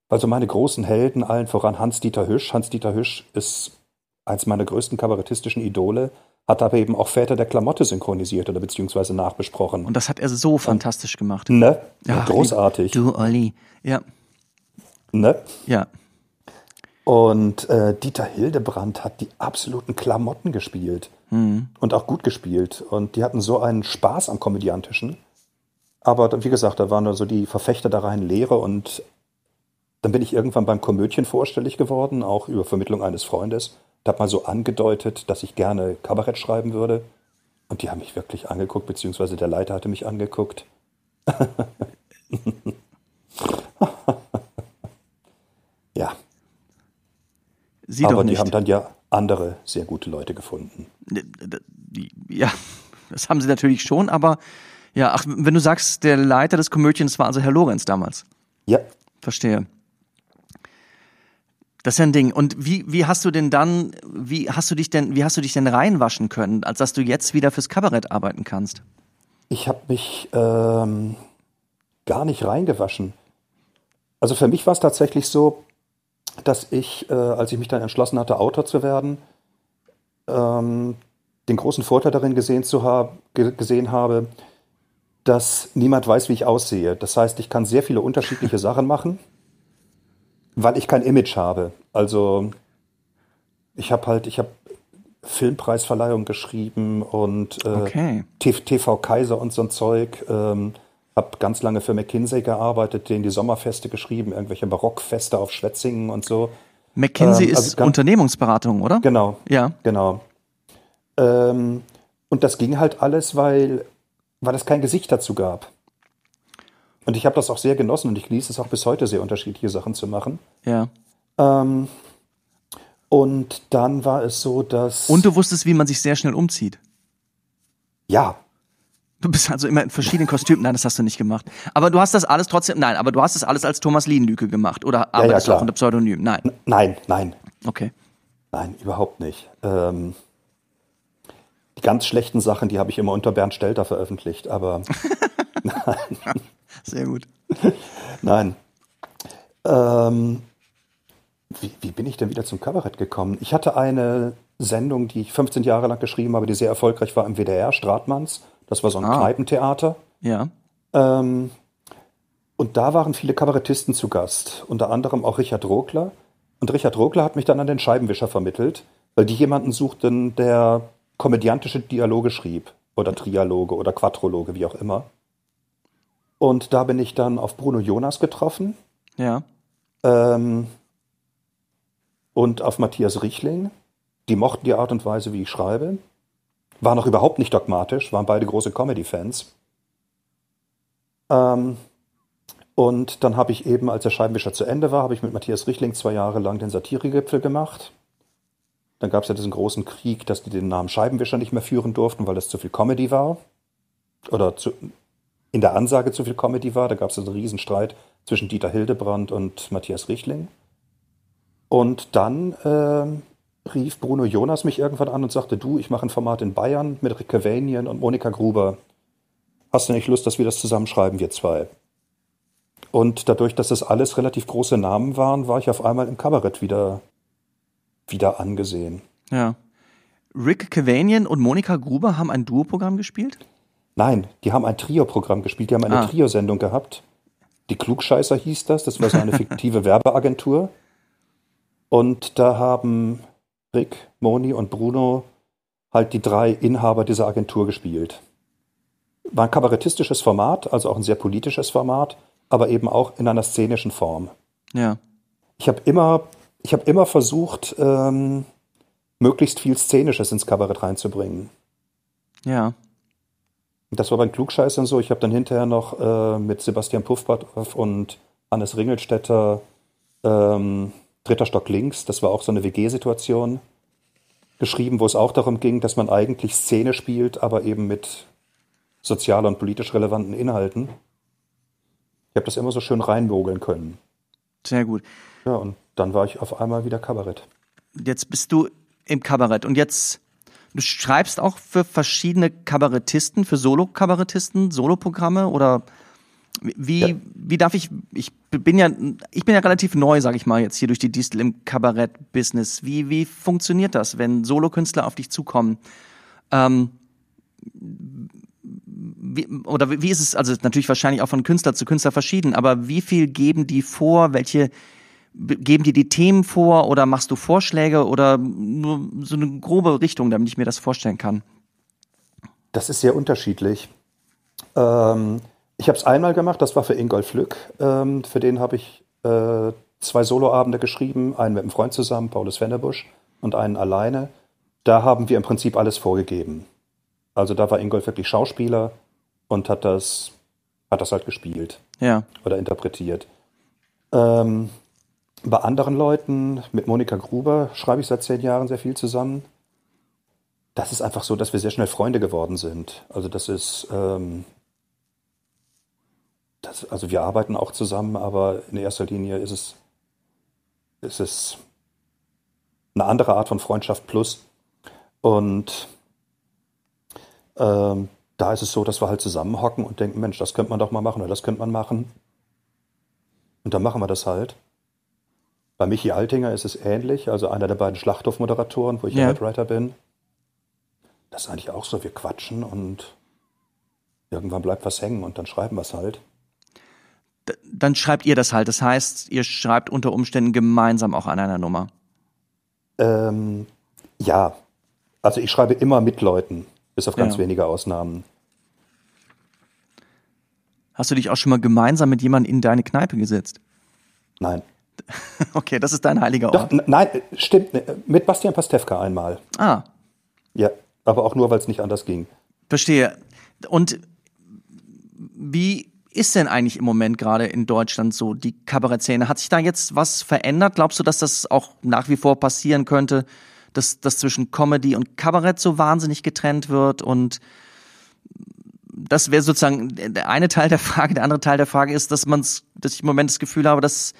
Also meine großen Helden, allen voran Hans-Dieter Hüsch. Hans-Dieter Hüsch ist eins meiner größten kabarettistischen Idole, hat aber eben auch Väter der Klamotte synchronisiert oder beziehungsweise nachbesprochen. Und das hat er so fantastisch gemacht. Ne? Ja, großartig. Du, Olli. Ja. Ne? Ja. Und äh, Dieter Hildebrand hat die absoluten Klamotten gespielt. Mhm. Und auch gut gespielt. Und die hatten so einen Spaß am Komödiantischen. Aber wie gesagt, da waren nur so die Verfechter der reinen Lehre und dann bin ich irgendwann beim Komödien vorstellig geworden, auch über Vermittlung eines Freundes. Da habe mal so angedeutet, dass ich gerne Kabarett schreiben würde. Und die haben mich wirklich angeguckt, beziehungsweise der Leiter hatte mich angeguckt. <laughs> ja. Sie Aber die haben dann ja andere sehr gute Leute gefunden. Ja, das haben sie natürlich schon, aber ja, ach, wenn du sagst, der Leiter des Komödiens war also Herr Lorenz damals. Ja. Verstehe. Das ist ja ein Ding. Und wie, wie hast du denn dann, wie hast du dich denn, wie hast du dich denn reinwaschen können, als dass du jetzt wieder fürs Kabarett arbeiten kannst? Ich habe mich ähm, gar nicht reingewaschen. Also für mich war es tatsächlich so, dass ich, äh, als ich mich dann entschlossen hatte, Autor zu werden, ähm, den großen Vorteil darin gesehen, zu hab, gesehen habe, dass niemand weiß, wie ich aussehe. Das heißt, ich kann sehr viele unterschiedliche <laughs> Sachen machen, weil ich kein Image habe. Also ich habe halt, ich habe Filmpreisverleihung geschrieben und äh, Okay. TV Kaiser und so ein Zeug. Ähm, habe ganz lange für McKinsey gearbeitet, denen die Sommerfeste geschrieben, irgendwelche Barockfeste auf Schwetzingen und so. McKinsey Ähm, also ist Unternehmensberatung, oder? Genau, Ja. genau. Ähm, und das ging halt alles, weil, weil es kein Gesicht dazu gab. Und ich habe das auch sehr genossen und ich genieße es auch bis heute sehr unterschiedliche Sachen zu machen. Ja. Ähm, und dann war es so, dass. Und du wusstest, wie man sich sehr schnell umzieht. ja, Du bist also immer in verschiedenen Kostümen. Nein, das hast du nicht gemacht. Aber du hast das alles trotzdem, nein, aber du hast das alles als Thomas Lienlüke gemacht. Oder arbeitest du klar. auch unter Pseudonym? Nein. nein, nein, Okay. nein, überhaupt nicht. Ähm, die ganz schlechten Sachen, die habe ich immer unter Bernd Stelter veröffentlicht, aber <laughs> <laughs> Sehr gut. <laughs> Nein. Ähm, wie, wie bin ich denn wieder zum Kabarett gekommen? Ich hatte eine Sendung, die ich 15 Jahre lang geschrieben habe, die sehr erfolgreich war im WDR, Stratmanns. Das war so ein Ah. Kneipentheater. Ja. Ähm, und da waren viele Kabarettisten zu Gast, unter anderem auch Richard Rogler. Und Richard Rogler hat mich dann an den Scheibenwischer vermittelt, weil die jemanden suchten, der komödiantische Dialoge schrieb. Oder Trialoge oder Quadrologe, wie auch immer. Und da bin ich dann auf Bruno Jonas getroffen Ja. ähm, und auf Matthias Richling. Die mochten die Art und Weise, wie ich schreibe. Waren auch überhaupt nicht dogmatisch, waren beide große Comedy-Fans. Ähm, und dann habe ich eben, als der Scheibenwischer zu Ende war, habe ich mit Matthias Richling zwei Jahre lang den Satiregipfel gemacht. Dann gab es ja diesen großen Krieg, dass die den Namen Scheibenwischer nicht mehr führen durften, weil das zu viel Comedy war. Oder zu, in der Ansage zu viel Comedy war. Da gab es also einen Riesenstreit zwischen Dieter Hildebrand und Matthias Richling. Und dann ähm, rief Bruno Jonas mich irgendwann an und sagte, du, ich mache ein Format in Bayern mit Rick Cavanian und Monika Gruber. Hast du nicht Lust, dass wir das zusammenschreiben, wir zwei? Und dadurch, dass das alles relativ große Namen waren, war ich auf einmal im Kabarett wieder, wieder angesehen. Ja. Rick Cavanian und Monika Gruber haben ein Duoprogramm gespielt? Nein, die haben ein Trio-Programm gespielt, die haben eine Ah. Trio-Sendung gehabt. Die Klugscheißer hieß das, das war so eine <laughs> fiktive Werbeagentur. Und da haben Rick, Moni und Bruno halt die drei Inhaber dieser Agentur gespielt. War ein kabarettistisches Format, also auch ein sehr politisches Format, aber eben auch in einer szenischen Form. Ja. Ich habe immer, ich habe immer versucht, ähm, möglichst viel Szenisches ins Kabarett reinzubringen. Ja. Das war bei den Klugscheißern so. Ich habe dann hinterher noch äh, mit Sebastian Puffbart und Hannes Ringelstetter ähm, Dritter Stock links, das war auch so eine WG-Situation, geschrieben, wo es auch darum ging, dass man eigentlich Szene spielt, aber eben mit sozial und politisch relevanten Inhalten. Ich habe das immer so schön reinmogeln können. Sehr gut. Ja, und dann war ich auf einmal wieder Kabarett. Jetzt bist du im Kabarett und jetzt, du schreibst auch für verschiedene Kabarettisten, für Solo-Kabarettisten, Soloprogramme oder wie, Ja. wie darf ich, ich bin ja, ich bin ja relativ neu, sag ich mal, jetzt hier durch die Distel im Kabarett-Business. Wie, wie funktioniert das, wenn Solokünstler auf dich zukommen? Ähm, wie, oder wie ist es, also natürlich wahrscheinlich auch von Künstler zu Künstler verschieden, aber wie viel geben die vor, welche geben die die Themen vor oder machst du Vorschläge oder nur so eine grobe Richtung, damit ich mir das vorstellen kann? Das ist sehr unterschiedlich. Ähm, ich habe es einmal gemacht, das war für Ingolf Lück. Ähm, für den habe ich äh, zwei Soloabende geschrieben, einen mit einem Freund zusammen, Paulus Wennerbusch, und einen alleine. Da haben wir im Prinzip alles vorgegeben. Also da war Ingolf wirklich Schauspieler und hat das, hat das halt gespielt Ja, oder interpretiert. Ähm, bei anderen Leuten, mit Monika Gruber, schreibe ich seit zehn Jahren sehr viel zusammen. Das ist einfach so, dass wir sehr schnell Freunde geworden sind. Also das ist, ähm, das, also wir arbeiten auch zusammen, aber in erster Linie ist es, ist es eine andere Art von Freundschaft plus. Und ähm, da ist es so, dass wir halt zusammenhocken und denken, Mensch, das könnte man doch mal machen oder das könnte man machen. Und dann machen wir das halt. Bei Michi Altinger ist es ähnlich, also einer der beiden Schlachthofmoderatoren, wo ich Ja. Headwriter bin. das ist eigentlich auch so, wir quatschen und irgendwann bleibt was hängen und dann schreiben wir es halt. Dann schreibt ihr das halt. Das heißt, ihr schreibt unter Umständen gemeinsam auch an einer Nummer. Ähm, ja, also ich schreibe immer mit Leuten, bis auf ganz ja. wenige Ausnahmen. Hast du dich auch schon mal gemeinsam mit jemandem in deine Kneipe gesetzt? Nein. <laughs> Okay, das ist dein heiliger Ort. Doch, nein, stimmt. Mit Bastian Pastewka einmal. Ah. Ja, aber auch nur, weil es nicht anders ging. Verstehe. Und wie ist denn eigentlich im Moment gerade in Deutschland so die Kabarettszene? Hat sich da jetzt was verändert? Glaubst du, dass das auch nach wie vor passieren könnte, dass das zwischen Comedy und Kabarett so wahnsinnig getrennt wird? Und das wäre sozusagen der eine Teil der Frage. Der andere Teil der Frage ist, dass man dass ich im Moment das Gefühl habe, dass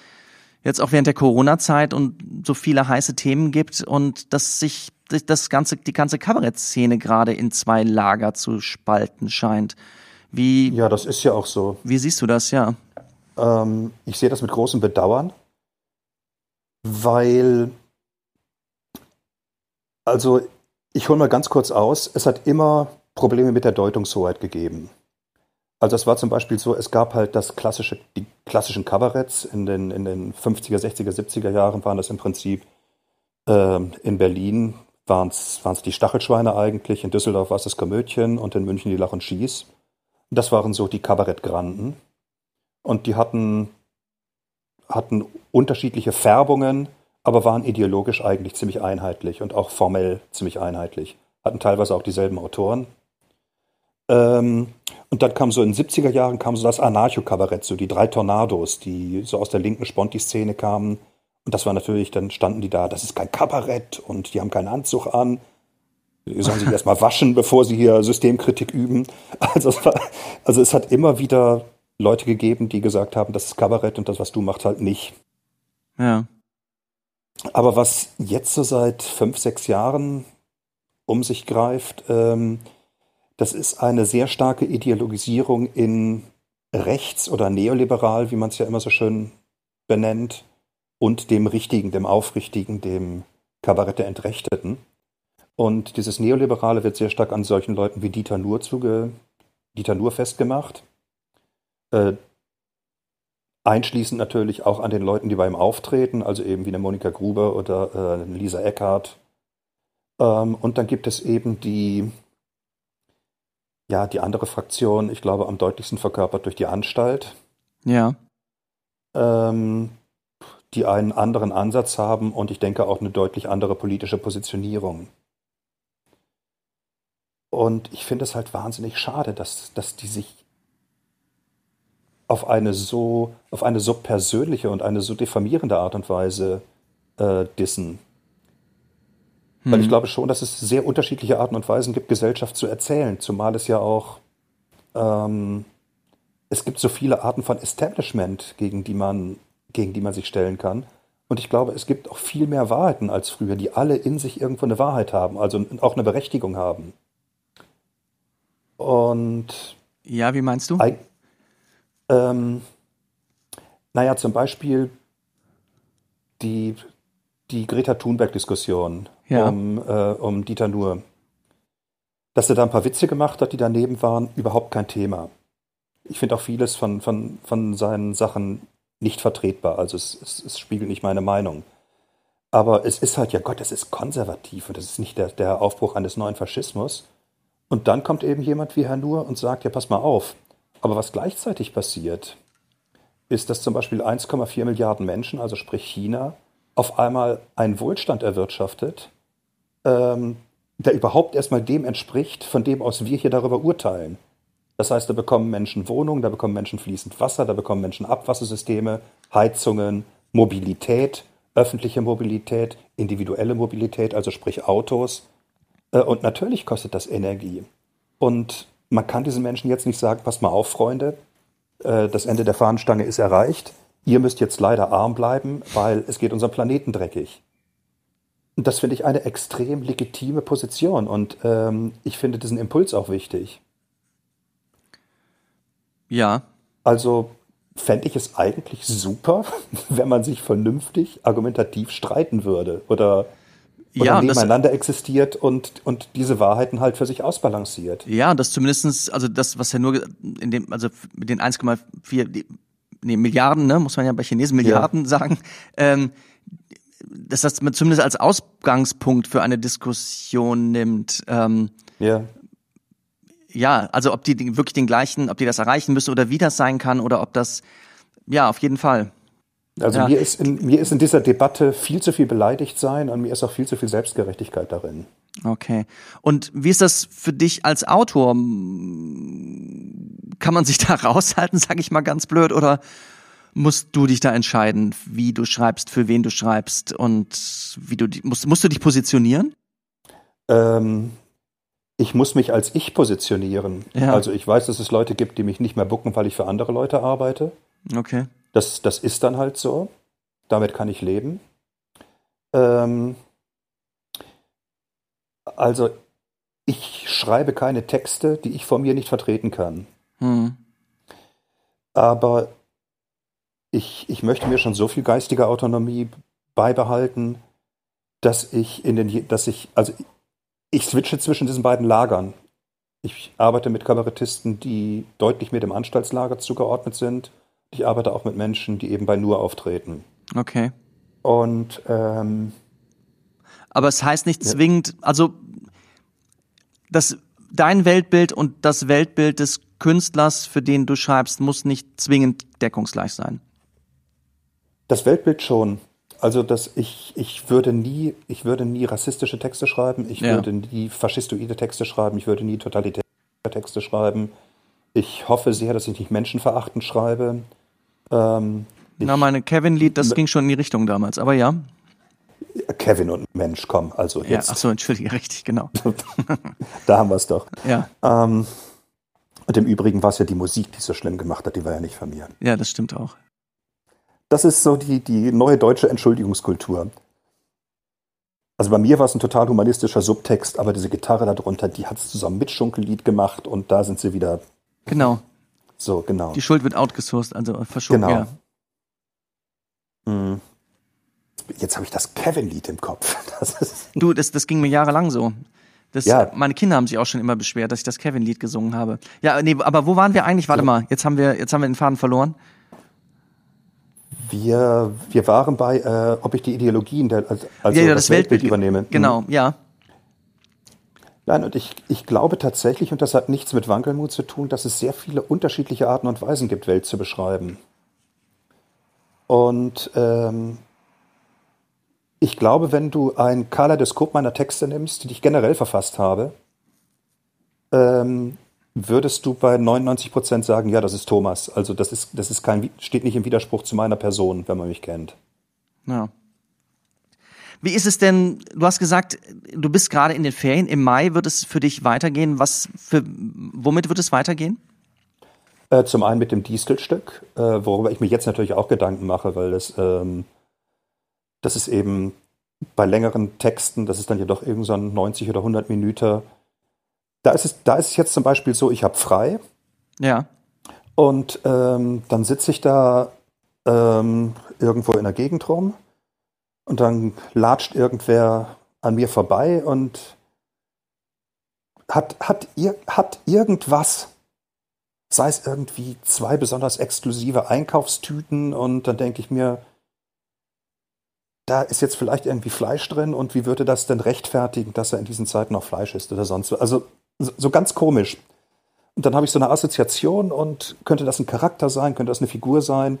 jetzt auch während der Corona-Zeit und so viele heiße Themen gibt und dass sich das ganze, die ganze Kabarettszene gerade in zwei Lager zu spalten scheint. Wie, ja, das ist ja auch so. Wie siehst du das, ja? Ähm, ich sehe das mit großem Bedauern, weil, also ich hole mal ganz kurz aus, es hat immer Probleme mit der Deutungshoheit gegeben. Also es war zum Beispiel so, es gab halt das klassische, die klassischen Kabaretts in den, in den 50er, 60er, 70er Jahren waren das im Prinzip äh, in Berlin waren es die Stachelschweine eigentlich, in Düsseldorf war es das Komödchen und in München die Lach und Schieß. Das waren so die Kabarettgranden. Und die hatten, hatten unterschiedliche Färbungen, aber waren ideologisch eigentlich ziemlich einheitlich und auch formell ziemlich einheitlich. Hatten teilweise auch dieselben Autoren. Ähm, und dann kam so in den 70er Jahren kam so das Anarcho-Kabarett, so die drei Tornados, die so aus der linken Sponti-Szene kamen. Und das war natürlich, dann standen die da, das ist kein Kabarett und die haben keinen Anzug an die sollen sich <laughs> erstmal waschen, bevor sie hier Systemkritik üben. Also es, war, also es hat immer wieder Leute gegeben, die gesagt haben, das ist Kabarett und das, was du machst, halt nicht. Ja. Aber was jetzt so seit fünf, sechs Jahren um sich greift, ähm, das ist eine sehr starke Ideologisierung in rechts oder neoliberal, wie man es ja immer so schön benennt, und dem Richtigen, dem Aufrichtigen, dem Kabarett der Entrechteten. Und dieses Neoliberale wird sehr stark an solchen Leuten wie Dieter Nuhr, zuge, Dieter Nuhr festgemacht. Äh, einschließend natürlich auch an den Leuten, die bei ihm auftreten, also eben wie eine Monika Gruber oder äh, Lisa Eckhardt. Ähm, und dann gibt es eben die, ja, die andere Fraktion, ich glaube, am deutlichsten verkörpert durch die Anstalt. Ja. Ähm, die einen anderen Ansatz haben und ich denke auch eine deutlich andere politische Positionierung. Und ich finde es halt wahnsinnig schade, dass, dass die sich auf eine so, auf eine so persönliche und eine so diffamierende Art und Weise äh, dissen. Weil ich hm. glaube schon, dass es sehr unterschiedliche Arten und Weisen gibt, Gesellschaft zu erzählen, zumal es ja auch ähm, es gibt so viele Arten von Establishment, gegen die man, gegen die man sich stellen kann. Und ich glaube, es gibt auch viel mehr Wahrheiten als früher, die alle in sich irgendwo eine Wahrheit haben, also auch eine Berechtigung haben. Und ja, wie meinst du? ähm, naja, zum Beispiel die, die Greta Thunberg-Diskussion ja. um, äh, um Dieter Nuhr. Dass er da ein paar Witze gemacht hat, die daneben waren, überhaupt kein Thema. Ich finde auch vieles von, von, von seinen Sachen nicht vertretbar. Also es, es, es, spiegelt nicht meine Meinung. Aber es ist halt, ja Gott, es ist konservativ und es ist nicht der, der Aufbruch eines neuen Faschismus. Und dann kommt eben jemand wie Herr Nur und sagt, ja, pass mal auf. Aber was gleichzeitig passiert, ist, dass zum Beispiel 1,4 Milliarden Menschen, also sprich China, auf einmal einen Wohlstand erwirtschaftet, ähm, der überhaupt erstmal dem entspricht, von dem aus wir hier darüber urteilen. Das heißt, da bekommen Menschen Wohnungen, da bekommen Menschen fließend Wasser, da bekommen Menschen Abwassersysteme, Heizungen, Mobilität, öffentliche Mobilität, individuelle Mobilität, also sprich Autos. Äh, und natürlich kostet das Energie. Und man kann diesen Menschen jetzt nicht sagen, pass mal auf, Freunde, äh, das Ende der Fahnenstange ist erreicht. Ihr müsst jetzt leider arm bleiben, weil es geht unserem Planeten dreckig. Und das finde ich eine extrem legitime Position und ähm, ich finde diesen Impuls auch wichtig. Ja. Also fände ich es eigentlich super, <laughs> wenn man sich vernünftig argumentativ streiten würde oder oder Ja, nebeneinander existiert und, und diese Wahrheiten halt für sich ausbalanciert. Ja, das zumindestens, also das, was ja nur in dem, also mit den 1,4 die- nee, Milliarden, ne, muss man ja bei Chinesen Milliarden sagen, ähm, dass das man zumindest als Ausgangspunkt für eine Diskussion nimmt. Ähm, Ja. ja, also ob die wirklich den gleichen, ob die das erreichen müssen oder wie das sein kann oder ob das, ja, auf jeden Fall. Also Ja. mir, ist in, mir ist in dieser Debatte viel zu viel beleidigt sein und mir ist auch viel zu viel Selbstgerechtigkeit darin. Okay. Und wie ist das für dich als Autor? Kann man sich da <laughs> raushalten, sag ich mal ganz blöd, oder musst du dich da entscheiden, wie du schreibst, für wen du schreibst und wie du musst, musst du dich positionieren? Ähm, ich muss mich als ich positionieren. Ja. Also ich weiß, dass es Leute gibt, die mich nicht mehr bucken, weil ich für andere Leute arbeite. Okay. Das, das ist dann halt so. Damit kann ich leben. Ähm, also ich schreibe keine Texte, die ich von mir nicht vertreten kann. Hm. Aber ich, ich möchte mir schon so viel geistige Autonomie beibehalten, dass ich in den, dass ich, also ich switche zwischen diesen beiden Lagern. Ich arbeite mit Kabarettisten, die deutlich mehr dem Anstaltslager zugeordnet sind. Ich arbeite auch mit Menschen, die eben bei Nur auftreten. Okay. Und ähm, Aber es heißt nicht zwingend, also das dein Weltbild und das Weltbild des Künstlers, für den du schreibst, muss nicht zwingend deckungsgleich sein. Das Weltbild schon. Also, dass ich, ich würde nie, ich würde nie rassistische Texte schreiben, ich Ja. würde nie faschistoide Texte schreiben, ich würde nie totalitäre Texte schreiben. Ich hoffe sehr, dass ich nicht menschenverachtend schreibe. Ähm, Na, meine Kevin-Lied, das ging schon in die Richtung damals, aber ja. Kevin und Mensch, komm, also Ja, jetzt, ach so, entschuldige, <laughs> richtig, genau. <laughs> da haben wir es doch. Ja, Ähm, und im Übrigen war es ja die Musik, die es so schlimm gemacht hat, die war ja nicht von mir. ja, das stimmt auch. Das ist so die, die neue deutsche Entschuldigungskultur. Also bei mir war es ein total humanistischer Subtext, aber diese Gitarre darunter, die hat es zusammen mit Schunkellied gemacht und da sind sie wieder Genau. so, genau. Die Schuld wird outgesourced, also verschoben. Genau. Ja. Mhm. Jetzt habe ich das Kevin-Lied im Kopf. <laughs> Das Du, das, das ging mir jahrelang so. Das, Ja. Meine Kinder haben sich auch schon immer beschwert, dass ich das Kevin-Lied gesungen habe. Ja, nee, aber wo waren wir eigentlich? Warte mal, jetzt haben wir, jetzt haben wir den Faden verloren. Wir, wir waren bei, äh, ob ich die Ideologien, der, also ja, ja, das, Weltbild, übernehme. Mhm. Genau, ja. Nein, und ich, ich glaube tatsächlich, und das hat nichts mit Wankelmut zu tun, dass es sehr viele unterschiedliche Arten und Weisen gibt, Welt zu beschreiben. Und ähm, ich glaube, wenn du ein Kaleidoskop meiner Texte nimmst, die ich generell verfasst habe, ähm, würdest du bei 99 Prozent sagen, ja, das ist Thomas. Also das ist, das ist kein, steht nicht im Widerspruch zu meiner Person, wenn man mich kennt. Ja. Wie ist es denn, du hast gesagt, du bist gerade in den Ferien, im Mai wird es für dich weitergehen. Was für, womit wird es weitergehen? Äh, zum einen mit dem Distelstück, äh, worüber ich mir jetzt natürlich auch Gedanken mache, weil das, ähm, das ist eben bei längeren Texten, das ist dann ja doch irgend so ein 90 oder 100 Minuten. Da ist es, da ist es jetzt zum Beispiel so, ich habe frei Ja. und ähm, dann sitze ich da ähm, irgendwo in der Gegend rum und dann latscht irgendwer an mir vorbei und hat, hat, ir hat irgendwas, sei es irgendwie zwei besonders exklusive Einkaufstüten und dann denke ich mir, da ist jetzt vielleicht irgendwie Fleisch drin und wie würde das denn rechtfertigen, dass er in diesen Zeiten noch Fleisch isst oder sonst was? Also so, so ganz komisch. Und dann habe ich so eine Assoziation und könnte das ein Charakter sein, könnte das eine Figur sein.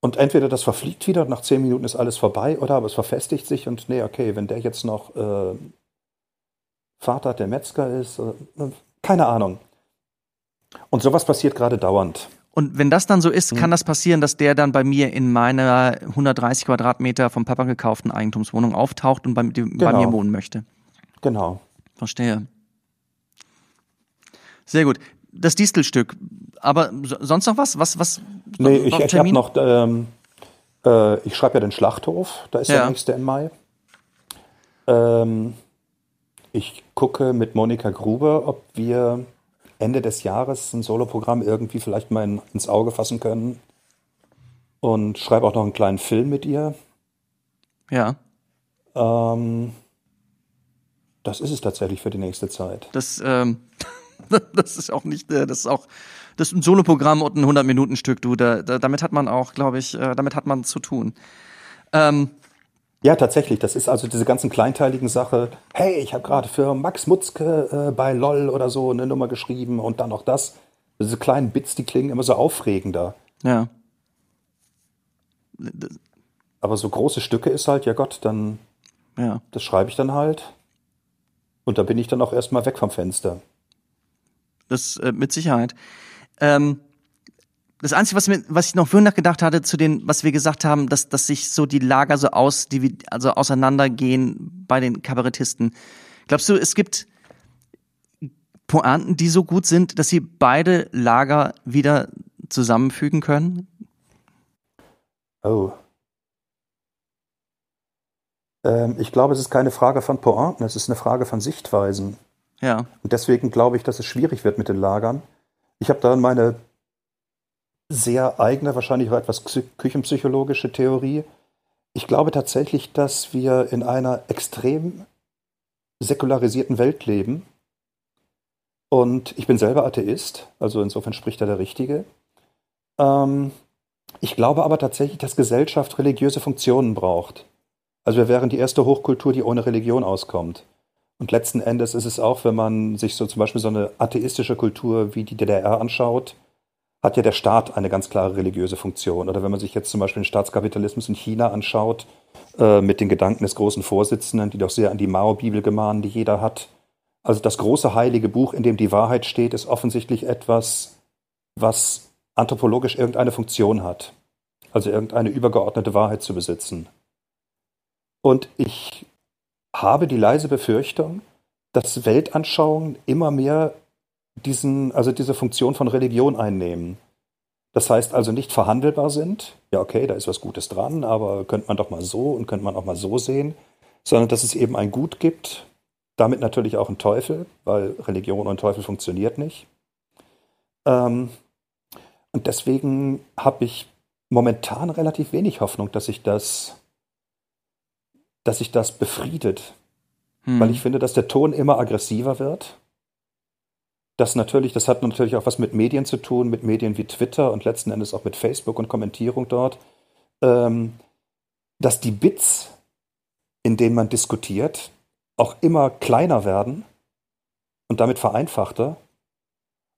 Und entweder das verfliegt wieder und nach zehn Minuten ist alles vorbei, oder aber es verfestigt sich und nee, okay, wenn der jetzt noch äh, Vater der Metzger ist, äh, keine Ahnung. Und sowas passiert gerade dauernd. Und wenn das dann so Hm. ist, kann das passieren, dass der dann bei mir in meiner 130 Quadratmeter vom Papa gekauften Eigentumswohnung auftaucht und bei, die, bei Genau. mir wohnen möchte. Genau. Verstehe. Sehr gut. Das Distelstück. Aber so- sonst noch was? Was, was? Nee, ich, ich habe noch, ähm, äh, ich schreibe ja den Schlachthof, da ist Ja. der nächste im Mai. Ähm, ich gucke mit Monika Gruber, ob wir Ende des Jahres ein Soloprogramm irgendwie vielleicht mal in, ins Auge fassen können. Und schreibe auch noch einen kleinen Film mit ihr. Ja. Ähm, Das ist es tatsächlich für die nächste Zeit. Das, ähm, <laughs> das ist auch nicht, äh, das ist auch, das ist ein Soloprogramm und ein 100-Minuten-Stück, du. Da, da, damit hat man auch, glaube ich, äh, damit hat man zu tun. Ähm, ja, tatsächlich. Das ist also diese ganzen kleinteiligen Sache. Hey, ich habe gerade für Max Mutzke äh, bei LOL oder so eine Nummer geschrieben und dann noch das. Diese kleinen Bits, die klingen immer so aufregender. Ja. Aber so große Stücke ist halt, ja Gott, dann, ja. das schreibe ich dann halt. Und da bin ich dann auch erstmal weg vom Fenster. Das äh, mit Sicherheit. Ähm, das Einzige, was, mir, was ich noch vorhin nachgedacht hatte, zu den, was wir gesagt haben, dass, dass sich so die Lager so aus, die, also auseinandergehen bei den Kabarettisten. Glaubst du, es gibt Pointen, die so gut sind, dass sie beide Lager wieder zusammenfügen können? Oh. Ähm, ich glaube, es ist keine Frage von Pointen, es ist eine Frage von Sichtweisen. Ja. Und deswegen glaube ich, dass es schwierig wird mit den Lagern. Ich habe da meine sehr eigene, wahrscheinlich auch etwas küchenpsychologische Theorie. Ich glaube tatsächlich, dass wir in einer extrem säkularisierten Welt leben. Und ich bin selber Atheist, also insofern spricht da der Richtige. Ähm, ich glaube aber tatsächlich, dass Gesellschaft religiöse Funktionen braucht. Also wir wären die erste Hochkultur, die ohne Religion auskommt. Und letzten Endes ist es auch, wenn man sich so zum Beispiel so eine atheistische Kultur wie die DDR anschaut, hat ja der Staat eine ganz klare religiöse Funktion. Oder wenn man sich jetzt zum Beispiel den Staatskapitalismus in China anschaut, äh, mit den Gedanken des großen Vorsitzenden, die doch sehr an die Mao-Bibel gemahnen, die jeder hat. Also das große heilige Buch, in dem die Wahrheit steht, ist offensichtlich etwas, was anthropologisch irgendeine Funktion hat. Also irgendeine übergeordnete Wahrheit zu besitzen. Und ich habe die leise Befürchtung, dass Weltanschauungen immer mehr diesen, also diese Funktion von Religion einnehmen. Das heißt also nicht verhandelbar sind. Ja, okay, da ist was Gutes dran, aber könnte man doch mal so und könnte man auch mal so sehen, sondern dass es eben ein Gut gibt, damit natürlich auch ein Teufel, weil Religion und Teufel funktioniert nicht. Ähm, und deswegen habe ich momentan relativ wenig Hoffnung, dass sich das dass sich das befriedet. Hm. Weil ich finde, dass der Ton immer aggressiver wird. Das natürlich, das hat natürlich auch was mit Medien zu tun, mit Medien wie Twitter und letzten Endes auch mit Facebook und Kommentierung dort. Ähm, dass die Bits, in denen man diskutiert, auch immer kleiner werden und damit vereinfachter.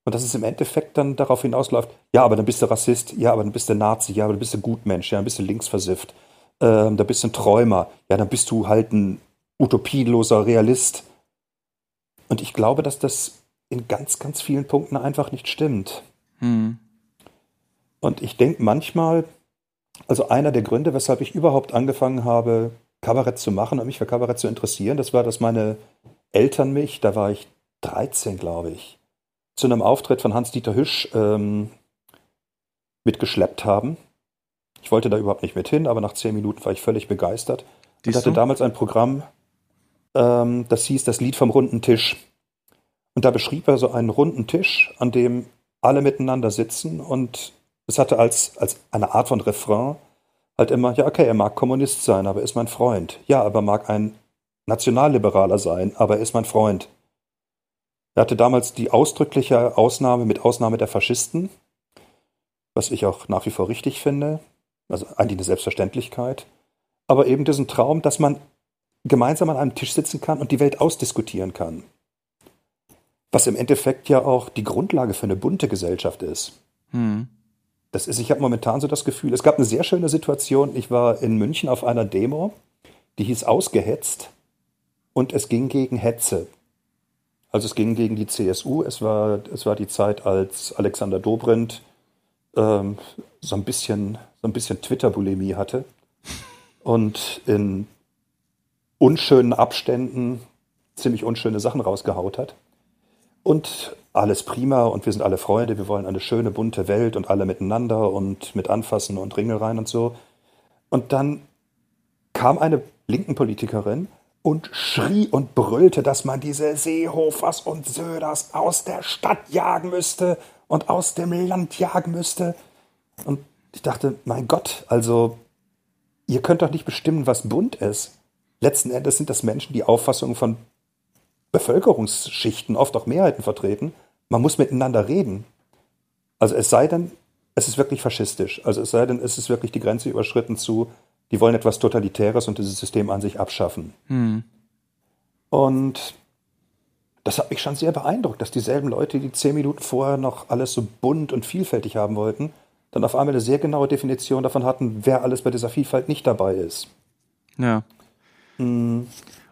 Und dass es im Endeffekt dann darauf hinausläuft, ja, aber dann bist du Rassist, ja, aber dann bist du Nazi, ja, aber dann bist du Gutmensch, ja, dann bist du linksversifft ähm, da bist du ein Träumer, ja, dann bist du halt ein utopieloser Realist. Und ich glaube, dass das in ganz, ganz vielen Punkten einfach nicht stimmt. Hm. Und ich denke manchmal, also einer der Gründe, weshalb ich überhaupt angefangen habe, Kabarett zu machen und mich für Kabarett zu interessieren, das war, dass meine Eltern mich, da war ich 13, glaube ich, zu einem Auftritt von Hans-Dieter Hüsch ähm, mitgeschleppt haben. Ich wollte da überhaupt nicht mit hin, aber nach zehn Minuten war ich völlig begeistert. Ich hatte damals ein Programm, ähm, das hieß das Lied vom runden Tisch. Und da beschrieb er so einen runden Tisch, an dem alle miteinander sitzen und es hatte als, als eine Art von Refrain halt immer, ja, okay, er mag Kommunist sein, aber er ist mein Freund. Ja, aber mag ein Nationalliberaler sein, aber er ist mein Freund. Er hatte damals die ausdrückliche Ausnahme mit Ausnahme der Faschisten, was ich auch nach wie vor richtig finde. Also eigentlich eine Selbstverständlichkeit. Aber eben diesen Traum, dass man gemeinsam an einem Tisch sitzen kann und die Welt ausdiskutieren kann. Was im Endeffekt ja auch die Grundlage für eine bunte Gesellschaft ist. Hm. Das ist, ich habe momentan so das Gefühl, es gab eine sehr schöne Situation. Ich war in München auf einer Demo, die hieß Ausgehetzt und es ging gegen Hetze. Also es ging gegen die CSU. Es war, es war die Zeit, als Alexander Dobrindt ähm, so ein bisschen, so ein bisschen Twitter-Bulimie hatte und in unschönen Abständen ziemlich unschöne Sachen rausgehaut hat. Und alles prima und wir sind alle Freunde, wir wollen eine schöne, bunte Welt und alle miteinander und mit Anfassen und Ringel rein und so. Und dann kam eine linken Politikerin und schrie und brüllte, dass man diese Seehofers und Söders aus der Stadt jagen müsste und aus dem Land jagen müsste. Und ich dachte, mein Gott, also ihr könnt doch nicht bestimmen, was bunt ist. Letzten Endes sind das Menschen, die Auffassungen von Bevölkerungsschichten, oft auch Mehrheiten vertreten. Man muss miteinander reden. Also es sei denn, es ist wirklich faschistisch. Also es sei denn, es ist wirklich die Grenze überschritten zu, die wollen etwas Totalitäres und dieses System an sich abschaffen. Hm. Und das hat mich schon sehr beeindruckt, dass dieselben Leute, die zehn Minuten vorher noch alles so bunt und vielfältig haben wollten, dann auf einmal eine sehr genaue Definition davon hatten, wer alles bei dieser Vielfalt nicht dabei ist. Ja. Hm.